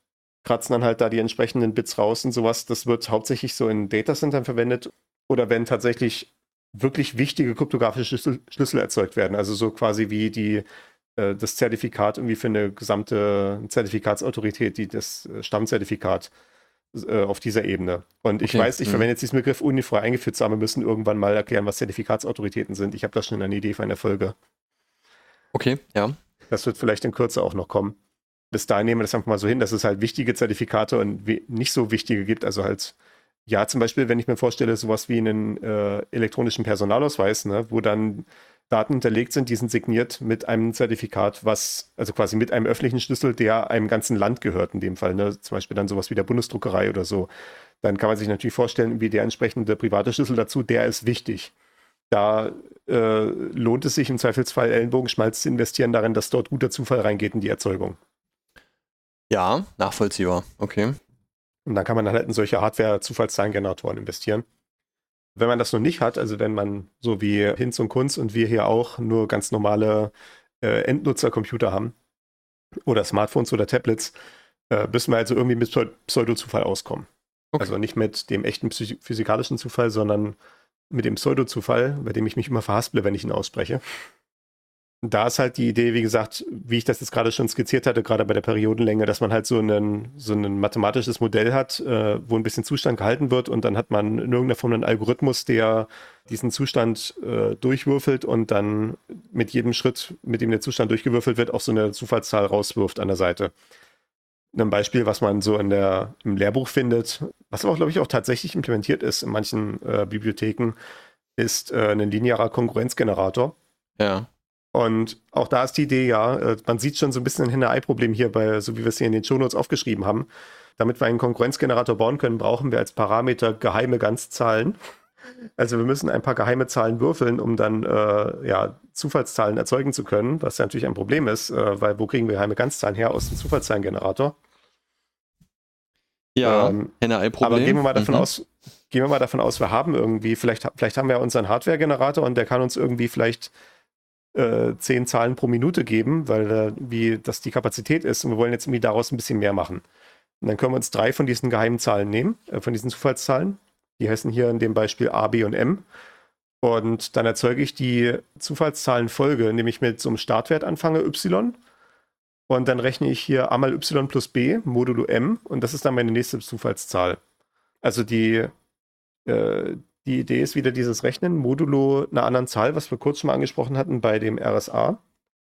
kratzen dann halt da die entsprechenden Bits raus und sowas. Das wird hauptsächlich so in Datacentern verwendet oder wenn tatsächlich wirklich wichtige kryptografische Schlüssel, Schlüssel erzeugt werden. Also so quasi wie die, äh, das Zertifikat irgendwie für eine gesamte Zertifikatsautorität, die das äh, Stammzertifikat äh, auf dieser Ebene. Und ich Okay, weiß, ich mhm. verwende jetzt diesen Begriff unifrei eingeführt zu haben. Wir müssen irgendwann mal erklären, was Zertifikatsautoritäten sind. Ich habe da schon eine Idee für eine Folge. Okay, ja. Das wird vielleicht in Kürze auch noch kommen. Bis dahin nehmen wir das einfach mal so hin, dass es halt wichtige Zertifikate und nicht so wichtige gibt. Also halt, ja, zum Beispiel, wenn ich mir vorstelle, sowas wie einen äh, elektronischen Personalausweis, ne, wo dann Daten hinterlegt sind, die sind signiert mit einem Zertifikat, was, also quasi mit einem öffentlichen Schlüssel, der einem ganzen Land gehört in dem Fall, ne? Zum Beispiel dann sowas wie der Bundesdruckerei oder so. Dann kann man sich natürlich vorstellen, wie der entsprechende private Schlüssel dazu, der ist wichtig. Da äh, lohnt es sich im Zweifelsfall Ellenbogenschmalz zu investieren darin, dass dort guter Zufall reingeht in die Erzeugung. Ja, nachvollziehbar. Okay. Und dann kann man halt in solche Hardware-Zufallszahlengeneratoren investieren. Wenn man das noch nicht hat, also wenn man so wie Hinz und Kunz und wir hier auch nur ganz normale äh, Endnutzercomputer haben oder Smartphones oder Tablets, äh, müssen wir also irgendwie mit Pseu- Pseudozufall auskommen. Okay. Also nicht mit dem echten physikalischen Zufall, sondern mit dem Pseudozufall, bei dem ich mich immer verhasple, wenn ich ihn ausspreche. Da ist halt die Idee, wie gesagt, wie ich das jetzt gerade schon skizziert hatte, gerade bei der Periodenlänge, dass man halt so, einen, so ein mathematisches Modell hat, äh, wo ein bisschen Zustand gehalten wird und dann hat man in irgendeiner Form einen Algorithmus, der diesen Zustand äh, durchwürfelt und dann mit jedem Schritt, mit dem der Zustand durchgewürfelt wird, auch so eine Zufallszahl rauswirft an der Seite. Ein Beispiel, was man so in der, im Lehrbuch findet, was aber, glaube ich, auch tatsächlich implementiert ist in manchen äh, Bibliotheken, ist äh, ein linearer Konkurrenzgenerator. Ja. Und auch da ist die Idee, ja, äh, man sieht schon so ein bisschen ein Henne-Ei-Problem hier, bei, so wie wir es hier in den Shownotes aufgeschrieben haben, damit wir einen Konkurrenzgenerator bauen können, brauchen wir als Parameter geheime Ganzzahlen. Also wir müssen ein paar geheime Zahlen würfeln, um dann äh, ja, Zufallszahlen erzeugen zu können, was ja natürlich ein Problem ist, äh, weil wo kriegen wir geheime Ganzzahlen her aus dem Zufallszahlengenerator? Ja, Ähm, NRI-Problem. Aber gehen wir mal davon Mhm. aus, gehen wir mal davon aus, wir haben irgendwie, vielleicht, vielleicht haben wir ja unseren Hardware-Generator und der kann uns irgendwie vielleicht äh, zehn Zahlen pro Minute geben, weil äh, wie das die Kapazität ist und wir wollen jetzt irgendwie daraus ein bisschen mehr machen. Und dann können wir uns drei von diesen geheimen Zahlen nehmen, äh, von diesen Zufallszahlen. Die heißen hier in dem Beispiel A, B und M. Und dann erzeuge ich die Zufallszahlenfolge, indem ich mit so einem Startwert anfange, Y. Und dann rechne ich hier A mal Y plus B, modulo M. Und das ist dann meine nächste Zufallszahl. Also die, äh, die Idee ist wieder dieses Rechnen, modulo einer anderen Zahl, was wir kurz schon mal angesprochen hatten bei dem RSA.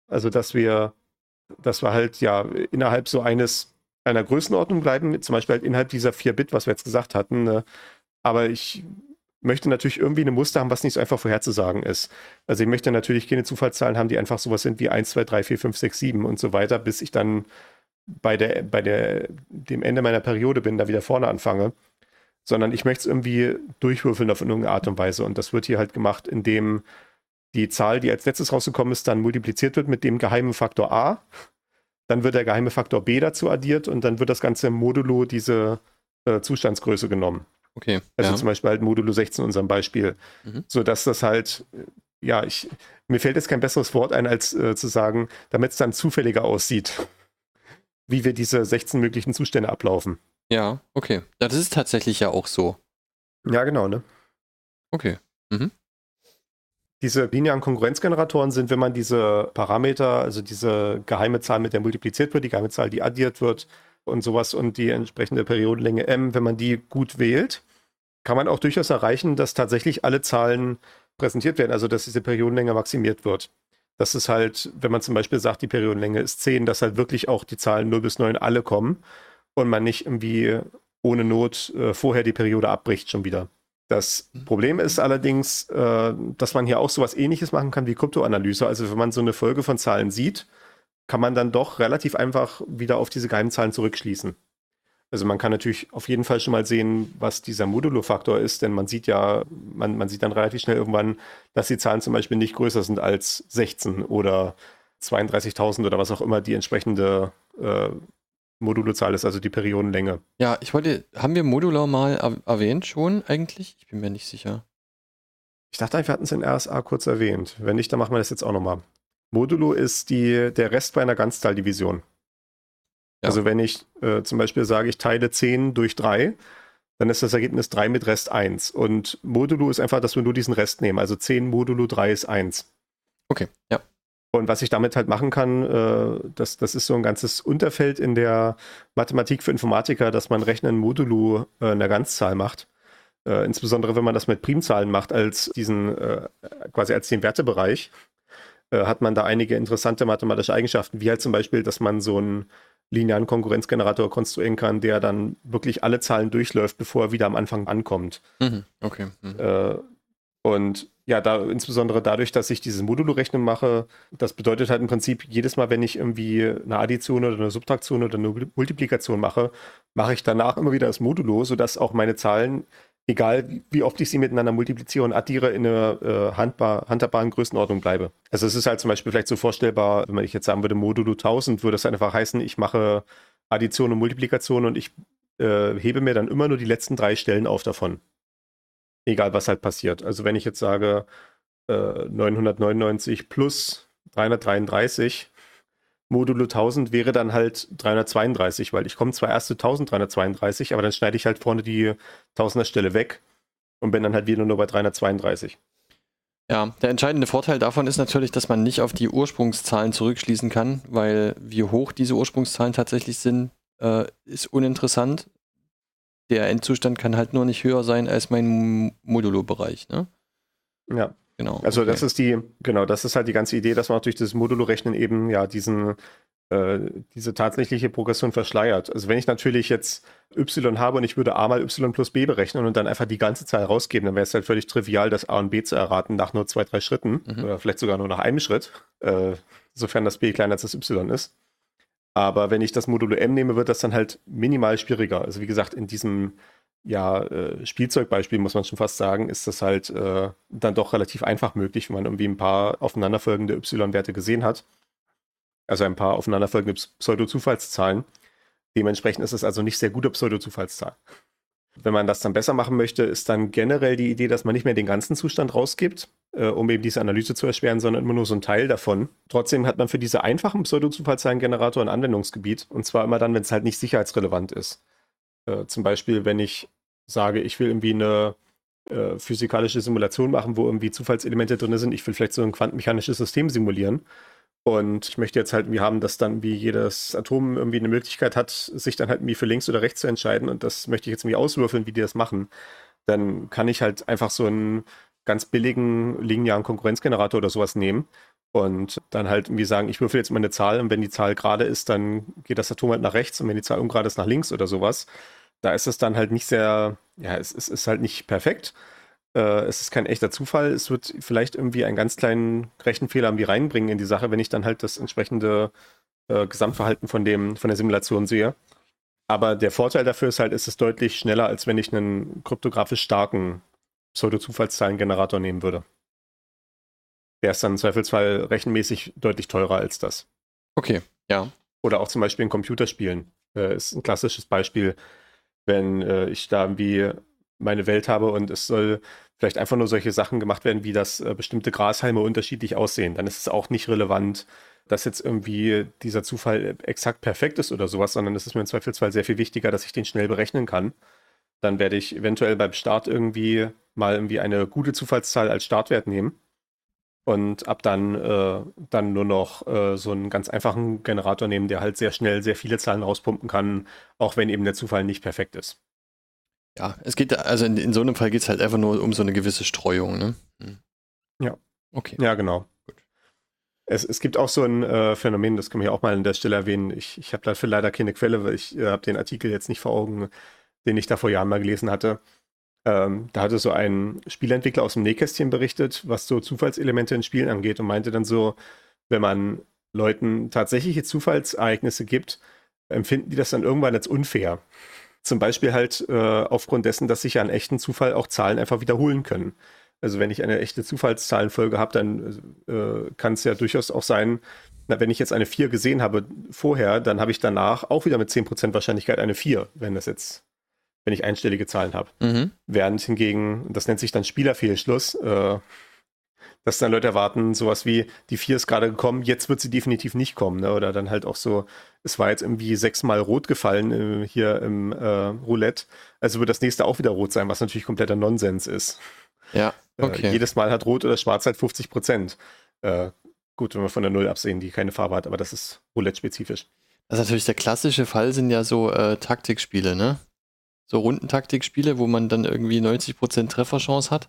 Also, dass wir, dass wir halt ja innerhalb so eines, einer Größenordnung bleiben, zum Beispiel halt innerhalb dieser 4-Bit, was wir jetzt gesagt hatten. Ne? Aber ich möchte natürlich irgendwie eine Muster haben, was nicht so einfach vorherzusagen ist. Also ich möchte natürlich keine Zufallszahlen haben, die einfach sowas sind wie 1, 2, 3, 4, 5, 6, 7 und so weiter, bis ich dann bei, der, bei der, dem Ende meiner Periode bin, da wieder vorne anfange. Sondern ich möchte es irgendwie durchwürfeln auf irgendeine Art und Weise. Und das wird hier halt gemacht, indem die Zahl, die als letztes rausgekommen ist, dann multipliziert wird mit dem geheimen Faktor a. Dann wird der geheime Faktor b dazu addiert und dann wird das Ganze modulo diese äh, Zustandsgröße genommen. Okay. Also ja. zum Beispiel halt Modulo 16 in unserem Beispiel. Mhm. So dass das halt, äh, ja, ich, mir fällt jetzt kein besseres Wort ein, als äh, zu sagen, damit es dann zufälliger aussieht, wie wir diese 16 möglichen Zustände ablaufen. ja, okay. Ja, das ist tatsächlich ja auch so. Ja, genau, ne? Okay. Diese linearen Konkurrenzgeneratoren sind, wenn man diese Parameter, also diese geheime Zahl, mit der multipliziert wird, die geheime Zahl, die addiert wird und sowas und die entsprechende Periodenlänge m, wenn man die gut wählt, kann man auch durchaus erreichen, dass tatsächlich alle Zahlen präsentiert werden, also dass diese Periodenlänge maximiert wird. Das ist halt, wenn man zum Beispiel sagt, die Periodenlänge ist 10, dass halt wirklich auch die Zahlen 0 bis 9 alle kommen und man nicht irgendwie ohne Not äh, vorher die Periode abbricht schon wieder. Das Problem ist allerdings, äh, dass man hier auch sowas ähnliches machen kann wie Kryptoanalyse. Also wenn man so eine Folge von Zahlen sieht, kann man dann doch relativ einfach wieder auf diese Geheimzahlen zurückschließen. Also man kann natürlich auf jeden Fall schon mal sehen, was dieser Modulo-Faktor ist, denn man sieht ja, man, man sieht dann relativ schnell irgendwann, dass die Zahlen zum Beispiel nicht größer sind als 16 oder 32.000 oder was auch immer die entsprechende äh, Modulozahl ist, also die Periodenlänge. Ja, ich wollte, haben wir Modular mal er erwähnt schon eigentlich? Ich bin mir nicht sicher. Ich dachte, wir hatten es in RSA kurz erwähnt. Wenn nicht, dann machen wir das jetzt auch nochmal. Modulo ist die, der Rest bei einer Ganzzahldivision. Ja. Also wenn ich äh, zum Beispiel sage, ich teile 10 durch 3, dann ist das Ergebnis 3 mit Rest 1. Und Modulo ist einfach, dass wir nur diesen Rest nehmen. Also 10 Modulo 3 ist 1. Okay, ja. Und was ich damit halt machen kann, äh, das, das ist so ein ganzes Unterfeld in der Mathematik für Informatiker, dass man Rechnen modulo äh, einer Ganzzahl macht. Äh, insbesondere wenn man das mit Primzahlen macht, als diesen, äh, quasi als den Wertebereich, äh, hat man da einige interessante mathematische Eigenschaften, wie halt zum Beispiel, dass man so einen linearen Konkurrenzgenerator konstruieren kann, der dann wirklich alle Zahlen durchläuft, bevor er wieder am Anfang ankommt. Mhm. Okay. Mhm. Äh, und ja, da insbesondere dadurch, dass ich dieses Modulo-Rechnen mache, das bedeutet halt im Prinzip, jedes Mal, wenn ich irgendwie eine Addition oder eine Subtraktion oder eine Multiplikation mache, mache ich danach immer wieder das Modulo, sodass auch meine Zahlen, egal wie oft ich sie miteinander multipliziere und addiere, in einer äh, handbar, handhabbaren Größenordnung bleibe. Also es ist halt zum Beispiel vielleicht so vorstellbar, wenn man ich jetzt sagen würde, Modulo 1000, würde das einfach heißen, ich mache Addition und Multiplikation und ich äh, hebe mir dann immer nur die letzten drei Stellen auf davon. Egal, was halt passiert. Also wenn ich jetzt sage äh, 999 plus 333 modulo 1000 wäre dann halt 332, weil ich komme zwar erst zu 1332, aber dann schneide ich halt vorne die Tausender Stelle weg und bin dann halt wieder nur bei 332. Ja, der entscheidende Vorteil davon ist natürlich, dass man nicht auf die Ursprungszahlen zurückschließen kann, weil wie hoch diese Ursprungszahlen tatsächlich sind, äh, ist uninteressant. Der Endzustand kann halt nur nicht höher sein als mein Modulo-Bereich, ne? Ja. Genau. Also okay. das ist die, genau, das ist halt die ganze Idee, dass man auch durch das Modulo-Rechnen eben ja diesen, äh, diese tatsächliche Progression verschleiert. Also wenn ich natürlich jetzt y habe und ich würde a mal y plus b berechnen und dann einfach die ganze Zahl rausgeben, dann wäre es halt völlig trivial, das a und b zu erraten nach nur zwei, drei Schritten Mhm. oder vielleicht sogar nur nach einem Schritt, äh, sofern das b kleiner als das y ist. Aber wenn ich das Modulo M nehme, wird das dann halt minimal schwieriger. Also wie gesagt, in diesem ja, äh, Spielzeugbeispiel muss man schon fast sagen, ist das halt äh, dann doch relativ einfach möglich, wenn man irgendwie ein paar aufeinanderfolgende Y-Werte gesehen hat. Also ein paar aufeinanderfolgende Pseudo-Zufallszahlen. Dementsprechend ist es also nicht sehr gute Pseudo-Zufallszahl. Wenn man das dann besser machen möchte, ist dann generell die Idee, dass man nicht mehr den ganzen Zustand rausgibt, äh, um eben diese Analyse zu erschweren, sondern immer nur so einen Teil davon. Trotzdem hat man für diese einfachen Pseudo-Zufallszahlengenerator ein Anwendungsgebiet. Und zwar immer dann, wenn es halt nicht sicherheitsrelevant ist. Äh, zum Beispiel, wenn ich sage, ich will irgendwie eine äh, physikalische Simulation machen, wo irgendwie Zufallselemente drin sind. Ich will vielleicht so ein quantenmechanisches System simulieren und ich möchte jetzt halt irgendwie haben, dass dann wie jedes Atom irgendwie eine Möglichkeit hat, sich dann halt irgendwie für links oder rechts zu entscheiden. Und das möchte ich jetzt irgendwie auswürfeln, wie die das machen. Dann kann ich halt einfach so einen ganz billigen linearen Konkurrenzgenerator oder sowas nehmen und dann halt irgendwie sagen, ich würfel jetzt mal eine Zahl und wenn die Zahl gerade ist, dann geht das Atom halt nach rechts und wenn die Zahl ungerade ist, nach links oder sowas. Da ist es dann halt nicht sehr, ja, es, es ist halt nicht perfekt, äh, es ist kein echter Zufall. Es wird vielleicht irgendwie einen ganz kleinen Rechenfehler irgendwie reinbringen in die Sache, wenn ich dann halt das entsprechende äh, Gesamtverhalten von, dem, von der Simulation sehe. Aber der Vorteil dafür ist halt, ist es deutlich schneller, als wenn ich einen kryptografisch starken Pseudo-Zufallszahlengenerator nehmen würde. Der ist dann im Zweifelsfall rechenmäßig deutlich teurer als das. Okay, ja. Oder auch zum Beispiel in Computerspielen. Äh, ist ein klassisches Beispiel, wenn äh, ich da irgendwie meine Welt habe und es soll vielleicht einfach nur solche Sachen gemacht werden, wie dass äh, bestimmte Grashalme unterschiedlich aussehen. Dann ist es auch nicht relevant, dass jetzt irgendwie dieser Zufall exakt perfekt ist oder sowas, sondern es ist mir im Zweifelsfall sehr viel wichtiger, dass ich den schnell berechnen kann. Dann werde ich eventuell beim Start irgendwie mal irgendwie eine gute Zufallszahl als Startwert nehmen und ab dann äh, dann nur noch äh, so einen ganz einfachen Generator nehmen, der halt sehr schnell sehr viele Zahlen rauspumpen kann, auch wenn eben der Zufall nicht perfekt ist. Ja, es geht, also in, in so einem Fall geht es halt einfach nur um so eine gewisse Streuung, ne? Hm. Ja. Okay. Ja, genau. Es, es, gibt auch so ein äh, Phänomen, das kann man ja auch mal an der Stelle erwähnen. Ich, ich habe dafür leider keine Quelle, weil ich äh, habe den Artikel jetzt nicht vor Augen, den ich da vor Jahren mal gelesen hatte. Ähm, da hatte so ein Spielentwickler aus dem Nähkästchen berichtet, was so Zufallselemente in Spielen angeht und meinte dann so, wenn man Leuten tatsächliche Zufallsereignisse gibt, empfinden die das dann irgendwann als unfair. Zum Beispiel halt äh, aufgrund dessen, dass sich ja an echten Zufall auch Zahlen einfach wiederholen können. Also wenn ich eine echte Zufallszahlenfolge habe, dann äh, kann es ja durchaus auch sein, na, wenn ich jetzt eine 4 gesehen habe vorher, dann habe ich danach auch wieder mit 10% Wahrscheinlichkeit eine 4, wenn das jetzt, wenn ich einstellige Zahlen habe. Mhm. Während hingegen, das nennt sich dann Spielerfehlschluss, äh, dass dann Leute erwarten, sowas wie, die vier ist gerade gekommen, jetzt wird sie definitiv nicht kommen. Ne? Oder dann halt auch so, es war jetzt irgendwie sechsmal rot gefallen äh, hier im äh, Roulette, also wird das nächste auch wieder rot sein, was natürlich kompletter Nonsens ist. Ja, äh, okay. Jedes Mal hat rot oder schwarz halt 50 Prozent. Äh, gut, wenn wir von der Null absehen, die keine Farbe hat, aber das ist Roulette-spezifisch. Das ist natürlich der klassische Fall, sind ja so äh, Taktikspiele, ne? So Rundentaktikspiele, wo man dann irgendwie 90% Trefferchance hat.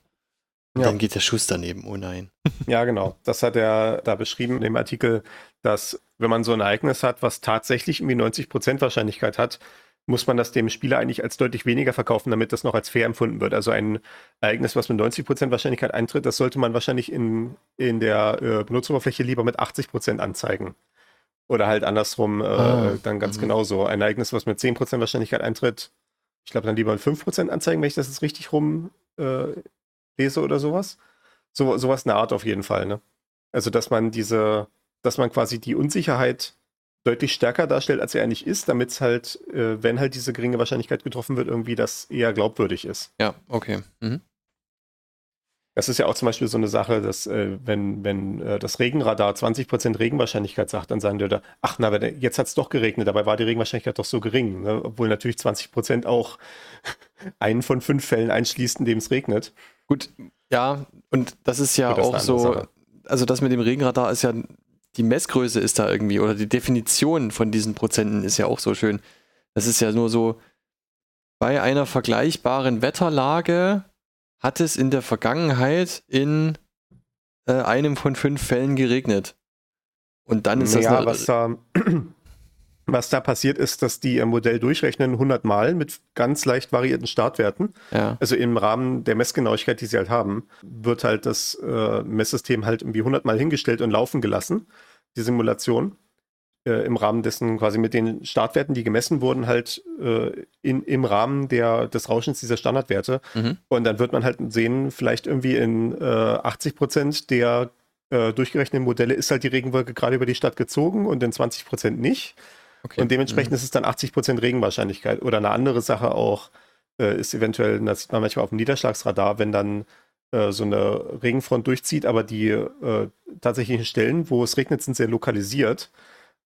Und ja. dann geht der Schuss daneben, oh nein. Ja, genau. Das hat er da beschrieben in dem Artikel, dass wenn man so ein Ereignis hat, was tatsächlich irgendwie 90% Wahrscheinlichkeit hat, muss man das dem Spieler eigentlich als deutlich weniger verkaufen, damit das noch als fair empfunden wird. Also ein Ereignis, was mit 90% Wahrscheinlichkeit eintritt, das sollte man wahrscheinlich in, in der äh, Benutzeroberfläche lieber mit 80% anzeigen. Oder halt andersrum äh, ah, dann ganz mhm. genauso. Ein Ereignis, was mit 10% Wahrscheinlichkeit eintritt, ich glaube dann lieber mit 5% anzeigen, wenn ich das jetzt richtig rum äh, lese oder sowas. So, sowas eine Art auf jeden Fall, ne? Also, dass man diese, dass man quasi die Unsicherheit deutlich stärker darstellt, als sie eigentlich ist, damit es halt, äh, wenn halt diese geringe Wahrscheinlichkeit getroffen wird, irgendwie das eher glaubwürdig ist. Ja, okay. Mhm. Das ist ja auch zum Beispiel so eine Sache, dass äh, wenn, wenn äh, das Regenradar 20% Regenwahrscheinlichkeit sagt, dann sagen die da, ach na, jetzt hat es doch geregnet, dabei war die Regenwahrscheinlichkeit doch so gering. Ne? Obwohl natürlich 20% auch einen von fünf Fällen einschließt, in dem es regnet. Gut, ja, und das ist ja Gut, auch so, Sache. also das mit dem Regenradar ist ja, die Messgröße ist da irgendwie, oder die Definition von diesen Prozenten ist ja auch so schön. Das ist ja nur so, bei einer vergleichbaren Wetterlage hat es in der Vergangenheit in äh, einem von fünf Fällen geregnet. Und dann ist das. Ja, was da was da passiert ist, dass die ihr Modell durchrechnen 100 Mal mit ganz leicht variierten Startwerten. Ja. Also im Rahmen der Messgenauigkeit, die sie halt haben, wird halt das äh, Messsystem halt irgendwie 100 Mal hingestellt und laufen gelassen, die Simulation. Äh, im Rahmen dessen quasi mit den Startwerten, die gemessen wurden, halt äh, in, im Rahmen der, des Rauschens dieser Standardwerte. Mhm. Und dann wird man halt sehen, vielleicht irgendwie in äh, 80 Prozent der äh, durchgerechneten Modelle ist halt die Regenwolke gerade über die Stadt gezogen und in 20 Prozent nicht. Okay. Und dementsprechend ist es dann 80 Prozent Regenwahrscheinlichkeit. Oder eine andere Sache auch äh, ist eventuell, das sieht man manchmal auf dem Niederschlagsradar, wenn dann so eine Regenfront durchzieht, aber die äh, tatsächlichen Stellen, wo es regnet, sind sehr lokalisiert.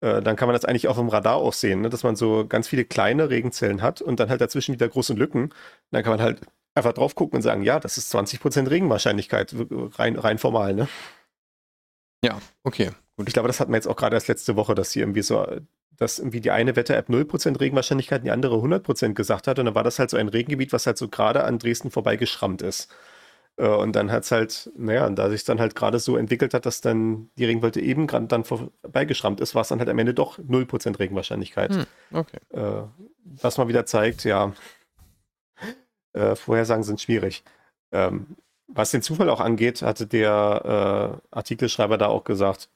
Äh, dann kann man das eigentlich auch im Radar auch sehen, ne? dass man so ganz viele kleine Regenzellen hat und dann halt dazwischen wieder große Lücken. Dann kann man halt einfach drauf gucken und sagen, ja, das ist 20% Regenwahrscheinlichkeit, rein, rein formal. Ne? Ja, okay. Und ich glaube, das hatten wir jetzt auch gerade erst letzte Woche, dass hier irgendwie so, dass irgendwie die eine Wetter-App 0% Regenwahrscheinlichkeit und die andere 100% gesagt hat. Und dann war das halt so ein Regengebiet, was halt so gerade an Dresden vorbeigeschrammt ist. Äh, Und dann hat es halt, naja, und da sich dann halt gerade so entwickelt hat, dass dann die Regenwolke eben gerade dann vorbeigeschrammt ist, war es dann halt am Ende doch 0% Regenwahrscheinlichkeit. Hm, okay. Äh, was mal wieder zeigt, ja, äh, Vorhersagen sind schwierig. Ähm, was den Zufall auch angeht, hatte der äh, Artikelschreiber da auch gesagt,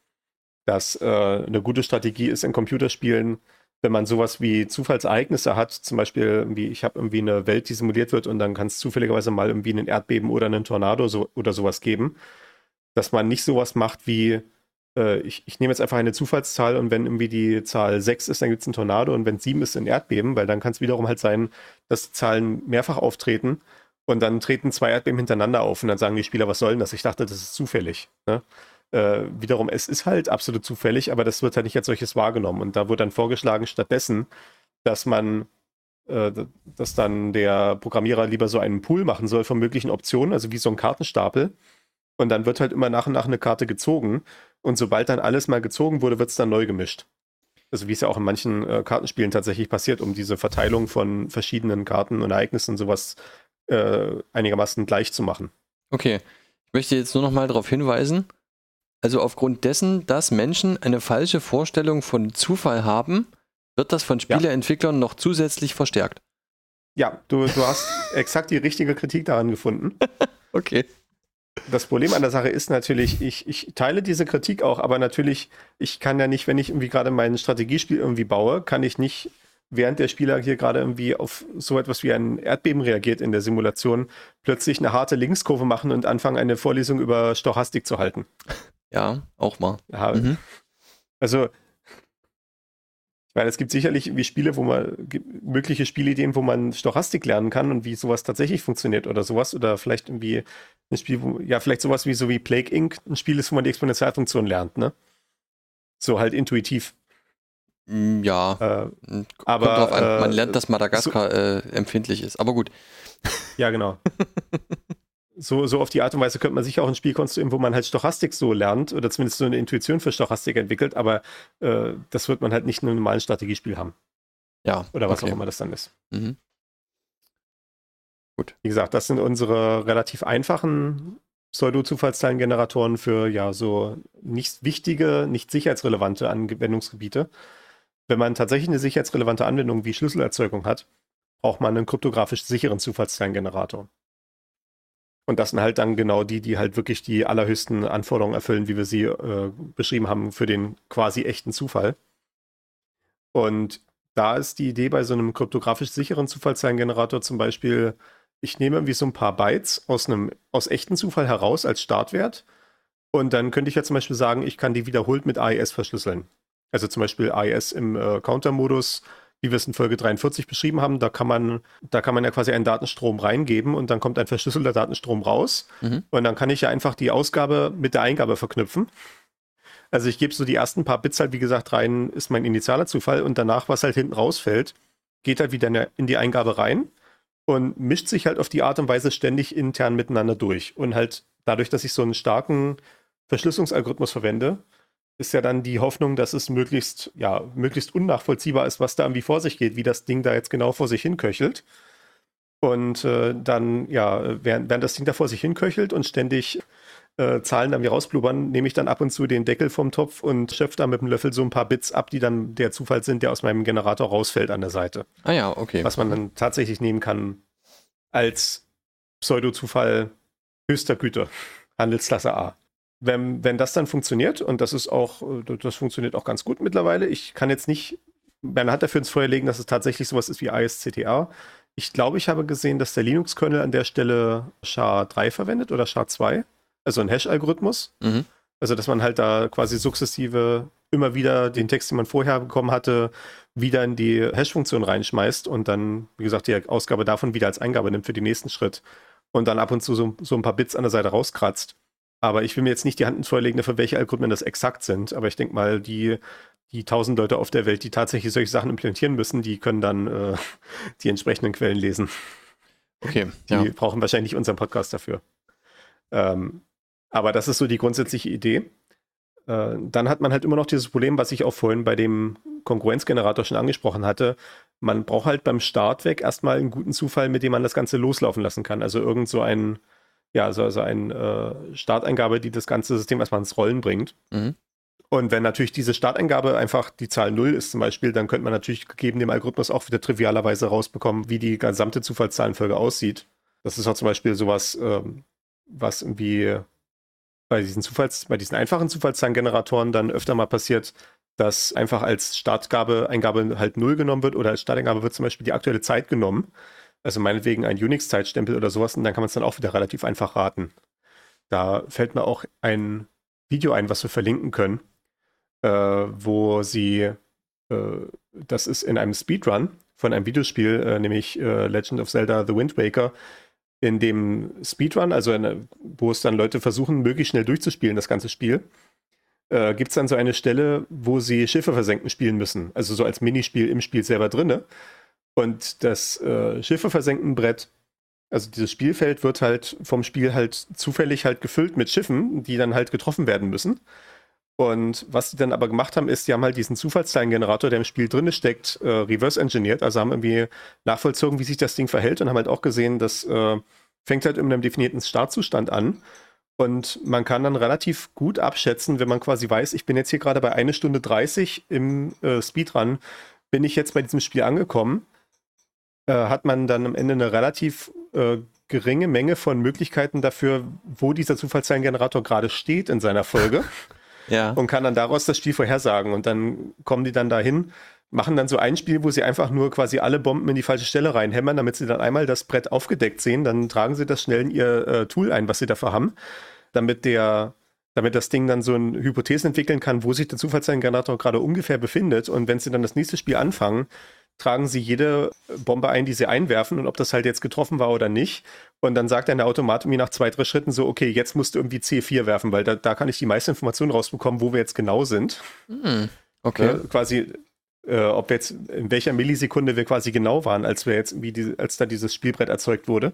dass äh, eine gute Strategie ist in Computerspielen, wenn man sowas wie Zufallsereignisse hat, zum Beispiel irgendwie, ich habe irgendwie eine Welt, die simuliert wird und dann kann es zufälligerweise mal irgendwie einen Erdbeben oder einen Tornado so, oder sowas geben, dass man nicht sowas macht wie, äh, ich, ich nehme jetzt einfach eine Zufallszahl und wenn irgendwie die Zahl 6 ist, dann gibt es einen Tornado und wenn 7 ist, ein Erdbeben, weil dann kann es wiederum halt sein, dass Zahlen mehrfach auftreten und dann treten zwei Erdbeben hintereinander auf und dann sagen die Spieler, was soll denn das? Ich dachte, das ist zufällig. Ne? Äh, wiederum, es ist halt absolut zufällig, aber das wird halt nicht als solches wahrgenommen. Und da wurde dann vorgeschlagen, stattdessen, dass man, äh, dass dann der Programmierer lieber so einen Pool machen soll von möglichen Optionen, also wie so ein Kartenstapel. Und dann wird halt immer nach und nach eine Karte gezogen. Und sobald dann alles mal gezogen wurde, wird es dann neu gemischt. Also wie es ja auch in manchen äh, Kartenspielen tatsächlich passiert, um diese Verteilung von verschiedenen Karten und Ereignissen und sowas äh, einigermaßen gleich zu machen. Okay. Ich möchte jetzt nur noch mal darauf hinweisen, also aufgrund dessen, dass Menschen eine falsche Vorstellung von Zufall haben, wird das von Spieleentwicklern noch zusätzlich verstärkt. Ja, du, du hast exakt die richtige Kritik daran gefunden. Okay. Das Problem an der Sache ist natürlich, ich, ich teile diese Kritik auch, aber natürlich, ich kann ja nicht, wenn ich irgendwie gerade mein Strategiespiel irgendwie baue, kann ich nicht, während der Spieler hier gerade irgendwie auf so etwas wie ein Erdbeben reagiert in der Simulation, plötzlich eine harte Linkskurve machen und anfangen, eine Vorlesung über Stochastik zu halten. Ja, auch mal. Mhm. Also, ich meine, es gibt sicherlich irgendwie Spiele, wo man mögliche Spielideen, wo man Stochastik lernen kann und wie sowas tatsächlich funktioniert oder sowas. Oder vielleicht irgendwie ein Spiel, wo, ja, vielleicht sowas wie so wie Plague Inc. ein Spiel ist, wo man die Exponentialfunktion lernt, ne? So halt intuitiv. Mm, Ja, Äh, kommt aber, an. Man äh, lernt, dass Madagaskar äh, empfindlich ist. Aber gut. ja, genau. so, so auf die Art und Weise könnte man sich auch ein Spiel konstruieren, wo man halt Stochastik so lernt oder zumindest so eine Intuition für Stochastik entwickelt, aber äh, das wird man halt nicht in einem normalen Strategiespiel haben. Ja. Oder was okay. auch immer das dann ist. Mhm. Wie gesagt, das sind unsere relativ einfachen Pseudo-Zufallszahlengeneratoren für ja so nicht wichtige, nicht sicherheitsrelevante Anwendungsgebiete. Wenn man tatsächlich eine sicherheitsrelevante Anwendung wie Schlüsselerzeugung hat, braucht man einen kryptografisch sicheren Zufallszahlengenerator. Und das sind halt dann genau die, die halt wirklich die allerhöchsten Anforderungen erfüllen, wie wir sie äh, beschrieben haben, für den quasi echten Zufall. Und da ist die Idee bei so einem kryptografisch sicheren Zufallszahlengenerator zum Beispiel, ich nehme irgendwie so ein paar Bytes aus einem, aus echten Zufall heraus als Startwert. Und dann könnte ich ja zum Beispiel sagen, ich kann die wiederholt mit AES verschlüsseln. Also zum Beispiel AES im äh, Counter-Modus, wie wir es in Folge 43 beschrieben haben, da kann man, da kann man ja quasi einen Datenstrom reingeben und dann kommt ein verschlüsselter Datenstrom raus. Mhm. Und dann kann ich ja einfach die Ausgabe mit der Eingabe verknüpfen. Also ich gebe so die ersten paar Bits halt, wie gesagt, rein, ist mein initialer Zufall und danach, was halt hinten rausfällt, geht halt wieder in die Eingabe rein und mischt sich halt auf die Art und Weise ständig intern miteinander durch. Und halt dadurch, dass ich so einen starken Verschlüsselungsalgorithmus verwende, ist ja dann die Hoffnung, dass es möglichst, ja, möglichst unnachvollziehbar ist, was da irgendwie vor sich geht, wie das Ding da jetzt genau vor sich hinköchelt. Und äh, dann, ja, während, während das Ding da vor sich hinköchelt und ständig äh, Zahlen dann wieder rausblubbern, nehme ich dann ab und zu den Deckel vom Topf und schöpfe da mit dem Löffel so ein paar Bits ab, die dann der Zufall sind, der aus meinem Generator rausfällt an der Seite. Ah ja, okay. Was man dann tatsächlich nehmen kann als Pseudo-Zufall höchster Güte, Handelsklasse A. wenn, wenn das dann funktioniert, und das ist auch, äh, das funktioniert auch ganz gut mittlerweile. Ich kann jetzt nicht meine Hand dafür ins Feuer legen, dass es tatsächlich sowas ist wie ISCTA. Ich glaube, ich habe gesehen, dass der Linux-Kernel an der Stelle SHA-3 verwendet oder SHA-2, also ein Hash-Algorithmus. Mhm. Also, dass man halt da quasi sukzessive immer wieder den Text, den man vorher bekommen hatte, wieder in die Hash-Funktion reinschmeißt und dann, wie gesagt, die Ausgabe davon wieder als Eingabe nimmt für den nächsten Schritt und dann ab und zu so, so ein paar Bits an der Seite rauskratzt. Aber ich will mir jetzt nicht die Hand ins Feuer legen für welche Algorithmen das exakt sind. Aber ich denke mal, die, die tausend Leute auf der Welt, die tatsächlich solche Sachen implementieren müssen, die können dann äh, die entsprechenden Quellen lesen. Okay. Die Ja. brauchen wahrscheinlich nicht unseren Podcast dafür. Ähm, aber das ist so die grundsätzliche Idee. Äh, dann hat man halt immer noch dieses Problem, was ich auch vorhin bei dem Konkurrenzgenerator schon angesprochen hatte. Man braucht halt beim Start weg erstmal einen guten Zufall, mit dem man das Ganze loslaufen lassen kann. Also irgend so ein, ja, also, also eine äh, Starteingabe, die das ganze System erstmal ins Rollen bringt. Mhm. Und wenn natürlich diese Starteingabe einfach die Zahl 0 ist zum Beispiel, dann könnte man natürlich gegeben dem Algorithmus auch wieder trivialerweise rausbekommen, wie die gesamte Zufallszahlenfolge aussieht. Das ist auch zum Beispiel sowas, ähm, was irgendwie bei diesen Zufalls, bei diesen einfachen Zufallszahlengeneratoren dann öfter mal passiert, dass einfach als Startgabe Eingabe halt 0 genommen wird oder als Starteingabe wird zum Beispiel die aktuelle Zeit genommen. Also meinetwegen ein Unix-Zeitstempel oder sowas und dann kann man es dann auch wieder relativ einfach raten. Da fällt mir auch ein Video ein, was wir verlinken können, äh, wo sie, äh, das ist in einem Speedrun von einem Videospiel, äh, nämlich äh, Legend of Zelda The Wind Waker, in dem Speedrun, also in, wo es dann Leute versuchen, möglichst schnell durchzuspielen, das ganze Spiel, äh, gibt es dann so eine Stelle, wo sie Schiffe versenken spielen müssen. Also so als Minispiel im Spiel selber drinne. Und das äh, Schiffe versenken Brett, also dieses Spielfeld wird halt vom Spiel halt zufällig halt gefüllt mit Schiffen, die dann halt getroffen werden müssen. Und was die dann aber gemacht haben, ist, die haben halt diesen Zufallszahlengenerator, der im Spiel drin steckt, äh, reverse engineert. Also haben irgendwie nachvollzogen, wie sich das Ding verhält und haben halt auch gesehen, das äh, fängt halt in einem definierten Startzustand an. Und man kann dann relativ gut abschätzen, wenn man quasi weiß, ich bin jetzt hier gerade bei 1 Stunde 30 im äh, Speedrun, bin ich jetzt bei diesem Spiel angekommen, äh, hat man dann am Ende eine relativ äh, geringe Menge von Möglichkeiten dafür, wo dieser Zufallszahlengenerator gerade steht in seiner Folge Ja. und kann dann daraus das Spiel vorhersagen. Und dann kommen die dann dahin, machen dann so ein Spiel, wo sie einfach nur quasi alle Bomben in die falsche Stelle reinhämmern, damit sie dann einmal das Brett aufgedeckt sehen. Dann tragen sie das schnell in ihr äh, Tool ein, was sie dafür haben, damit der damit das Ding dann so eine Hypothese entwickeln kann, wo sich der Zufallszahlengenerator gerade ungefähr befindet. Und wenn sie dann das nächste Spiel anfangen, tragen sie jede Bombe ein, die sie einwerfen und ob das halt jetzt getroffen war oder nicht. Und dann sagt dann der Automat mir nach zwei, drei Schritten so, okay, jetzt musst du irgendwie C4 werfen, weil da, da kann ich die meiste Information rausbekommen, wo wir jetzt genau sind. Hm. Okay. Äh, quasi, äh, ob wir jetzt in welcher Millisekunde wir quasi genau waren, als wir jetzt irgendwie die, als da dieses Spielbrett erzeugt wurde.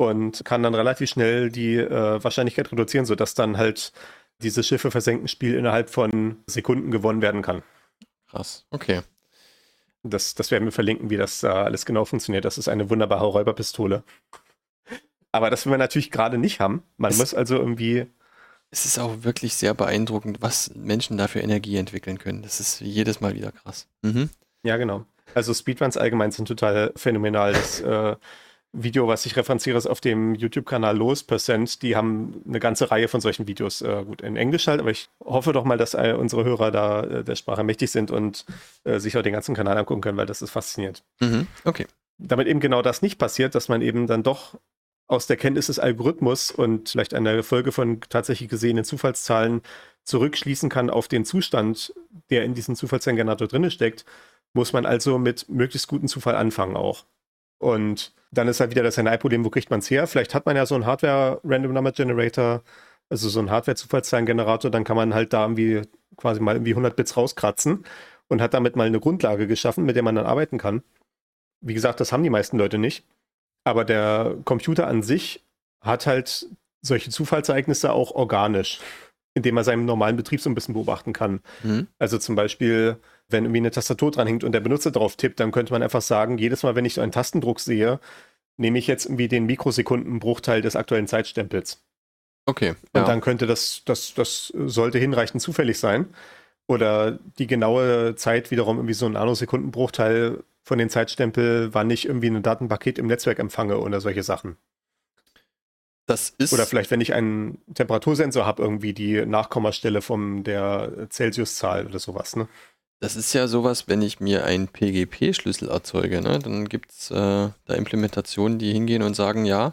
Und kann dann relativ schnell die äh, Wahrscheinlichkeit reduzieren, sodass dann halt dieses Schiffe versenken Spiel innerhalb von Sekunden gewonnen werden kann. Krass. Okay. Das, das werden wir verlinken, wie das da alles genau funktioniert. Das ist eine wunderbare Räuberpistole. Aber das will wir natürlich gerade nicht haben. Man Es- muss also irgendwie, Es ist auch wirklich sehr beeindruckend, was Menschen da für Energie entwickeln können. Das ist jedes Mal wieder krass. Mhm. ja genau. Also Speedruns allgemein sind total phänomenal. Das äh, Video, was ich referenziere, ist auf dem YouTube-Kanal Los Percent. Die haben eine ganze Reihe von solchen Videos, äh, gut in Englisch halt, aber ich hoffe doch mal, dass äh, unsere Hörer da äh, der Sprache mächtig sind und äh, sich auch den ganzen Kanal angucken können, weil das ist faszinierend. Mhm. Okay. damit eben genau das nicht passiert, dass man eben dann doch aus der Kenntnis des Algorithmus und vielleicht einer Folge von tatsächlich gesehenen Zufallszahlen zurückschließen kann auf den Zustand, der in diesem Zufallszahlengenerator drin steckt, muss man also mit möglichst guten Zufall anfangen auch. Und dann ist halt wieder das Problem, wo kriegt man es her? Vielleicht hat man ja so einen Hardware-Random Number Generator, also so einen Hardware-Zufallszahlengenerator, dann kann man halt da irgendwie quasi mal irgendwie 100 Bits rauskratzen und hat damit mal eine Grundlage geschaffen, mit der man dann arbeiten kann. Wie gesagt, das haben die meisten Leute nicht. Aber der Computer an sich hat halt solche Zufallsereignisse auch organisch, indem er seinen normalen Betrieb so ein bisschen beobachten kann. Mhm. Also zum Beispiel, wenn irgendwie eine Tastatur dranhängt und der Benutzer drauf tippt, dann könnte man einfach sagen, jedes Mal, wenn ich so einen Tastendruck sehe, nehme ich jetzt irgendwie den Mikrosekundenbruchteil des aktuellen Zeitstempels. Okay. Und Ja. dann könnte das, das, das sollte hinreichend zufällig sein. Oder die genaue Zeit wiederum irgendwie so ein Nanosekundenbruchteil von den Zeitstempel, wann ich irgendwie ein Datenpaket im Netzwerk empfange oder solche Sachen. Das ist. Oder vielleicht, wenn ich einen Temperatursensor habe, irgendwie die Nachkommastelle von der Celsiuszahl oder sowas, ne? Das ist ja sowas, wenn ich mir einen PGP-Schlüssel erzeuge, ne? dann gibt es äh, da Implementationen, die hingehen und sagen, ja,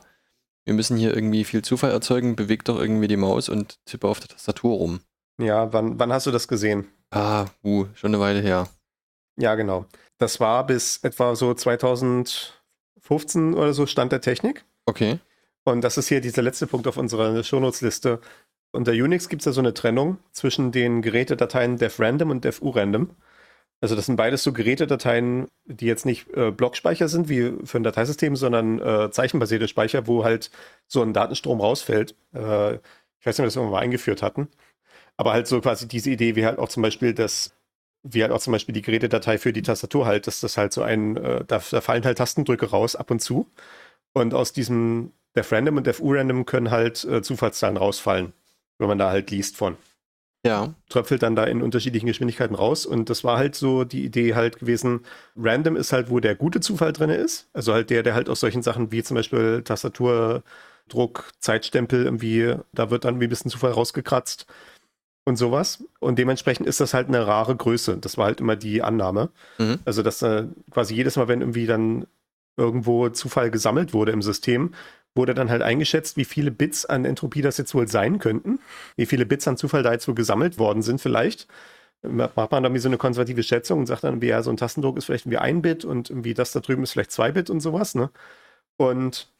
wir müssen hier irgendwie viel Zufall erzeugen, beweg doch irgendwie die Maus und tippe auf der Tastatur rum. Ja, wann, wann hast du das gesehen? Ah, uh, schon eine Weile her. Ja, genau. Das war bis etwa so 2015 oder so Stand der Technik. Okay. Und das ist hier dieser letzte Punkt auf unserer Shownotes-Liste. Unter Unix gibt es ja so eine Trennung zwischen den Gerätedateien defrandom und defurandom. Also das sind beides so Gerätedateien, die jetzt nicht äh, Blockspeicher sind wie für ein Dateisystem, sondern äh, zeichenbasierte Speicher, wo halt so ein Datenstrom rausfällt. Äh, ich weiß nicht, ob wir das irgendwann mal eingeführt hatten. Aber halt so quasi diese Idee, wie halt auch zum Beispiel das, wie halt auch zum Beispiel die Gerätedatei für die Tastatur halt, dass das halt so ein, äh, da, da fallen halt Tastendrücke raus ab und zu. Und aus diesem defrandom und defurandom können halt äh, Zufallszahlen rausfallen wenn man da halt liest von. Ja. Tröpfelt dann da in unterschiedlichen Geschwindigkeiten raus. Und das war halt so die Idee halt gewesen, random ist halt, wo der gute Zufall drin ist. Also halt der, der halt aus solchen Sachen wie zum Beispiel Tastaturdruck, Zeitstempel irgendwie, da wird dann wie ein bisschen Zufall rausgekratzt und sowas. Und dementsprechend ist das halt eine rare Größe. Das war halt immer die Annahme. Mhm. Also, dass äh, quasi jedes Mal, wenn irgendwie dann irgendwo Zufall gesammelt wurde im System, wurde dann halt eingeschätzt, wie viele Bits an Entropie das jetzt wohl sein könnten, wie viele Bits an Zufall da jetzt wohl gesammelt worden sind vielleicht. Macht man dann wie so eine konservative Schätzung und sagt dann, wie ja, so ein Tastendruck ist vielleicht wie ein Bit und irgendwie das da drüben ist vielleicht zwei Bit und sowas, ne? Und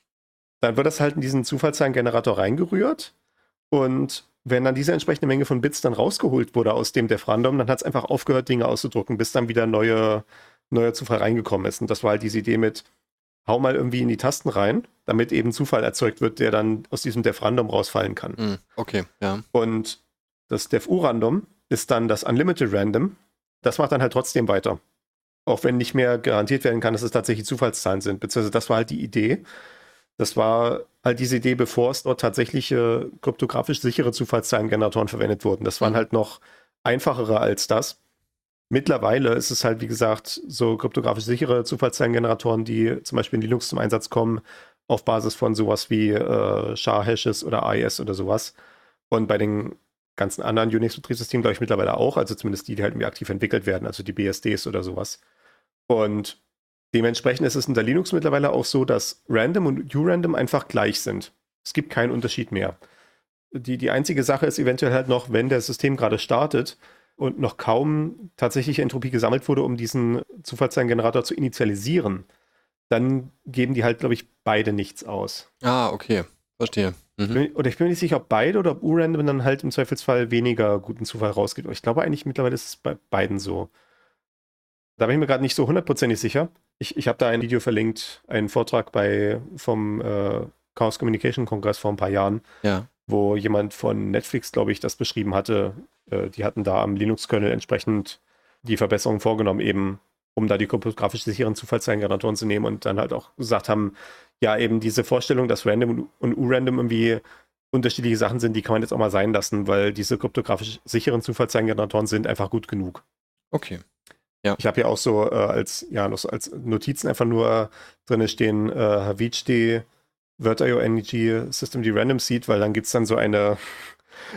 dann wird das halt in diesen Zufallszahlengenerator reingerührt und wenn dann diese entsprechende Menge von Bits dann rausgeholt wurde aus dem Defrandom, dann hat es einfach aufgehört, Dinge auszudrucken, bis dann wieder neue, neuer Zufall reingekommen ist. Und das war halt diese Idee mit, hau mal irgendwie in die Tasten rein, damit eben Zufall erzeugt wird, der dann aus diesem Def-Random rausfallen kann. Hm, okay, ja. Und das Def-U-Random ist dann das Unlimited Random. Das macht dann halt trotzdem weiter. Auch wenn nicht mehr garantiert werden kann, dass es tatsächlich Zufallszahlen sind. Beziehungsweise das war halt die Idee. Das war halt diese Idee, bevor es dort tatsächliche kryptografisch sichere Zufallszahlengeneratoren verwendet wurden. Das waren mhm. halt noch einfachere als das. Mittlerweile ist es halt, wie gesagt, so kryptografisch sichere Zufallszahlengeneratoren, die zum Beispiel in Linux zum Einsatz kommen, auf Basis von sowas wie äh, SHA-Hashes oder AES oder sowas. Und bei den ganzen anderen Unix-Betriebssystemen, glaube ich, mittlerweile auch, also zumindest die, die halt irgendwie aktiv entwickelt werden, also die BSDs oder sowas. Und dementsprechend ist es in der Linux mittlerweile auch so, dass Random und URandom einfach gleich sind. Es gibt keinen Unterschied mehr. Die, die einzige Sache ist eventuell halt noch, wenn das System gerade startet, und noch kaum tatsächliche Entropie gesammelt wurde, um diesen Zufallszahlengenerator zu initialisieren, dann geben die halt, glaube ich, beide nichts aus. Ah, okay. Verstehe. Mhm. Oder ich bin mir nicht sicher, ob beide oder ob U-Random dann halt im Zweifelsfall weniger guten Zufall rausgeht. Ich glaube eigentlich mittlerweile ist es bei beiden so. Da bin ich mir gerade nicht so hundertprozentig sicher. Ich, ich habe da ein Video verlinkt, einen Vortrag bei vom äh, Chaos Communication Kongress vor ein paar Jahren, ja. Wo jemand von Netflix, glaube ich, das beschrieben hatte, äh, die hatten da am Linux-Kernel entsprechend die Verbesserungen vorgenommen, eben um da die kryptografisch sicheren Zufallszahlengeneratoren zu nehmen und dann halt auch gesagt haben, ja, eben diese Vorstellung, dass Random und U-Random irgendwie unterschiedliche Sachen sind, die kann man jetzt auch mal sein lassen, weil diese kryptografisch sicheren Zufallszahlengeneratoren sind einfach gut genug. Okay. Ja. Ich habe hier auch so äh, als, ja, noch so als Notizen einfach nur drin stehen, äh, Havicd, Word.io Energy System die Random Seed, weil dann gibt es dann so eine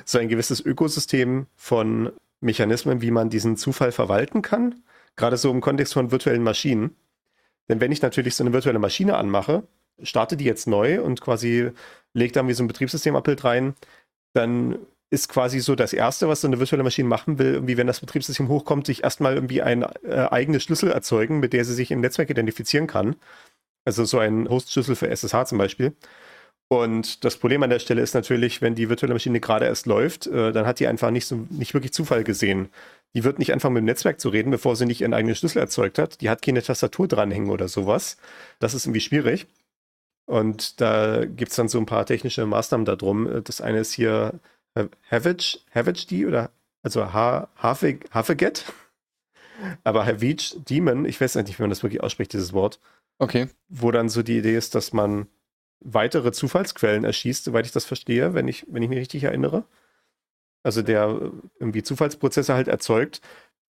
so ein gewisses Ökosystem von Mechanismen, wie man diesen Zufall verwalten kann. Gerade so im Kontext von virtuellen Maschinen. Denn wenn ich natürlich so eine virtuelle Maschine anmache, starte die jetzt neu und quasi lege dann wie so ein Betriebssystem-Abbild rein, dann ist quasi so das Erste, was so eine virtuelle Maschine machen will, irgendwie, wenn das Betriebssystem hochkommt, sich erstmal irgendwie ein äh, eigenes Schlüssel erzeugen, mit der sie sich im Netzwerk identifizieren kann. Also so ein Host-Schlüssel für SSH zum Beispiel. Und das Problem an der Stelle ist natürlich, wenn die virtuelle Maschine gerade erst läuft, äh, dann hat die einfach nicht so nicht wirklich Zufall gesehen. Die wird nicht anfangen mit dem Netzwerk zu reden, bevor sie nicht ihren eigenen Schlüssel erzeugt hat. Die hat keine Tastatur dranhängen oder sowas. Das ist irgendwie schwierig. Und da gibt es dann so ein paar technische Maßnahmen darum. Das eine ist hier Havage, Havage oder also Haveget. Aber Havage Demon, ich weiß nicht, wie man das wirklich ausspricht, dieses Wort. Okay. Wo dann so die Idee ist, dass man weitere Zufallsquellen erschießt, soweit ich das verstehe, wenn ich, wenn ich mich richtig erinnere. Also der irgendwie Zufallsprozesse halt erzeugt,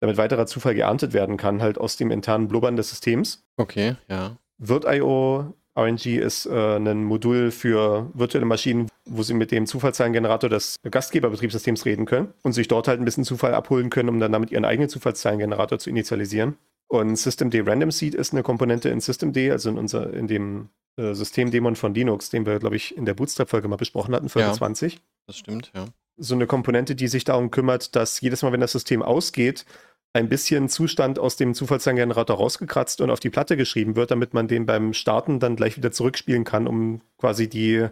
damit weiterer Zufall geerntet werden kann, halt aus dem internen Blubbern des Systems. Okay, ja. Wird.io RNG ist äh, ein Modul für virtuelle Maschinen, wo sie mit dem Zufallszahlengenerator des Gastgeberbetriebssystems reden können und sich dort halt ein bisschen Zufall abholen können, um dann damit ihren eigenen Zufallszahlengenerator zu initialisieren. Und Systemd Random Seed ist eine Komponente in Systemd, also in, unser, in dem äh, Systemdämon von Linux, den wir, glaube ich, in der Bootstrap-Folge mal besprochen hatten, Folge Ja. 20 Das stimmt, ja. so eine Komponente, die sich darum kümmert, dass jedes Mal, wenn das System ausgeht, ein bisschen Zustand aus dem Zufallszahlengenerator rausgekratzt und auf die Platte geschrieben wird, damit man den beim Starten dann gleich wieder zurückspielen kann, um quasi die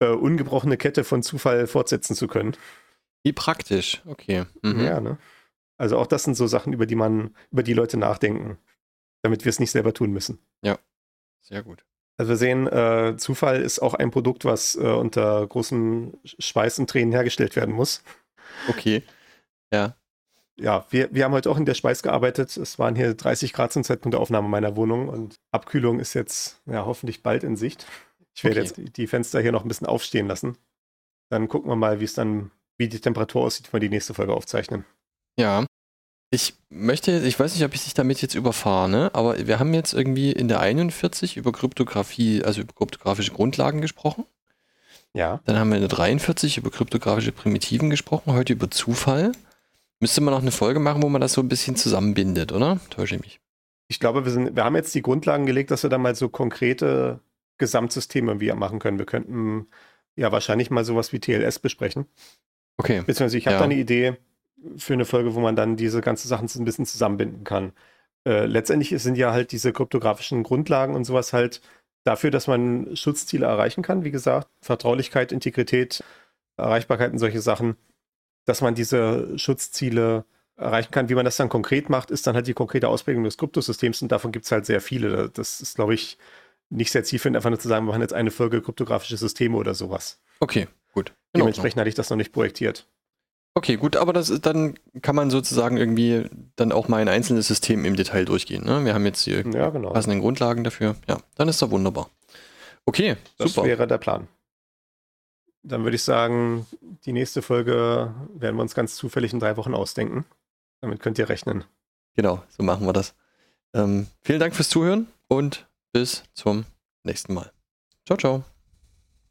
äh, ungebrochene Kette von Zufall fortsetzen zu können. Wie praktisch, okay. Mhm. Ja, ne? Also auch das sind so Sachen, über die man, über die Leute nachdenken, damit wir es nicht selber tun müssen. Sehr gut. Also wir sehen, äh, Zufall ist auch ein Produkt, was äh, unter großem Schweiß und Tränen hergestellt werden muss. Okay. Ja. ja, wir, wir haben heute auch in der Schweiß gearbeitet. Es waren hier 30 Grad zum Zeitpunkt der Aufnahme meiner Wohnung und Abkühlung ist jetzt ja hoffentlich bald in Sicht. Ich werde Okay. jetzt die Fenster hier noch ein bisschen aufstehen lassen. Dann gucken wir mal, wie es dann, wie die Temperatur aussieht, wenn wir die nächste Folge aufzeichnen. Ja. Ich möchte, ich weiß nicht, ob ich dich damit jetzt überfahre, ne? aber wir haben jetzt irgendwie in der 41 über Kryptographie, also über kryptografische Grundlagen gesprochen. Ja. Dann haben wir in der 43 über kryptografische Primitiven gesprochen, heute über Zufall. Müsste man noch eine Folge machen, wo man das so ein bisschen zusammenbindet, oder? Täusche ich mich. Ich glaube, wir, sind, wir haben jetzt die Grundlagen gelegt, dass wir da mal so konkrete Gesamtsysteme irgendwie machen können. Wir könnten ja wahrscheinlich mal sowas wie TLS besprechen. Okay. Beziehungsweise ich habe Ja. da eine Idee für eine Folge, wo man dann diese ganzen Sachen so ein bisschen zusammenbinden kann. Äh, letztendlich sind ja halt diese kryptografischen Grundlagen und sowas halt dafür, dass man Schutzziele erreichen kann. Wie gesagt, Vertraulichkeit, Integrität, Erreichbarkeit und solche Sachen, dass man diese Schutzziele erreichen kann. Wie man das dann konkret macht, ist dann halt die konkrete Ausprägung des Kryptosystems und davon gibt es halt sehr viele. Das ist, glaube ich, nicht sehr zielführend, einfach nur zu sagen, wir machen jetzt eine Folge kryptografische Systeme oder sowas. Okay, gut. Dementsprechend hatte ich das noch nicht projektiert. Okay, gut, aber das ist, dann kann man sozusagen irgendwie dann auch mal ein einzelnes System im Detail durchgehen. Ne? Wir haben jetzt die Ja, genau. passenden Grundlagen dafür. Ja, dann ist doch wunderbar. Okay, Das super. wäre der Plan. Dann würde ich sagen, die nächste Folge werden wir uns ganz zufällig in drei Wochen ausdenken. Damit könnt ihr rechnen. Genau, so machen wir das. Ähm, vielen Dank fürs Zuhören und bis zum nächsten Mal. Ciao, ciao.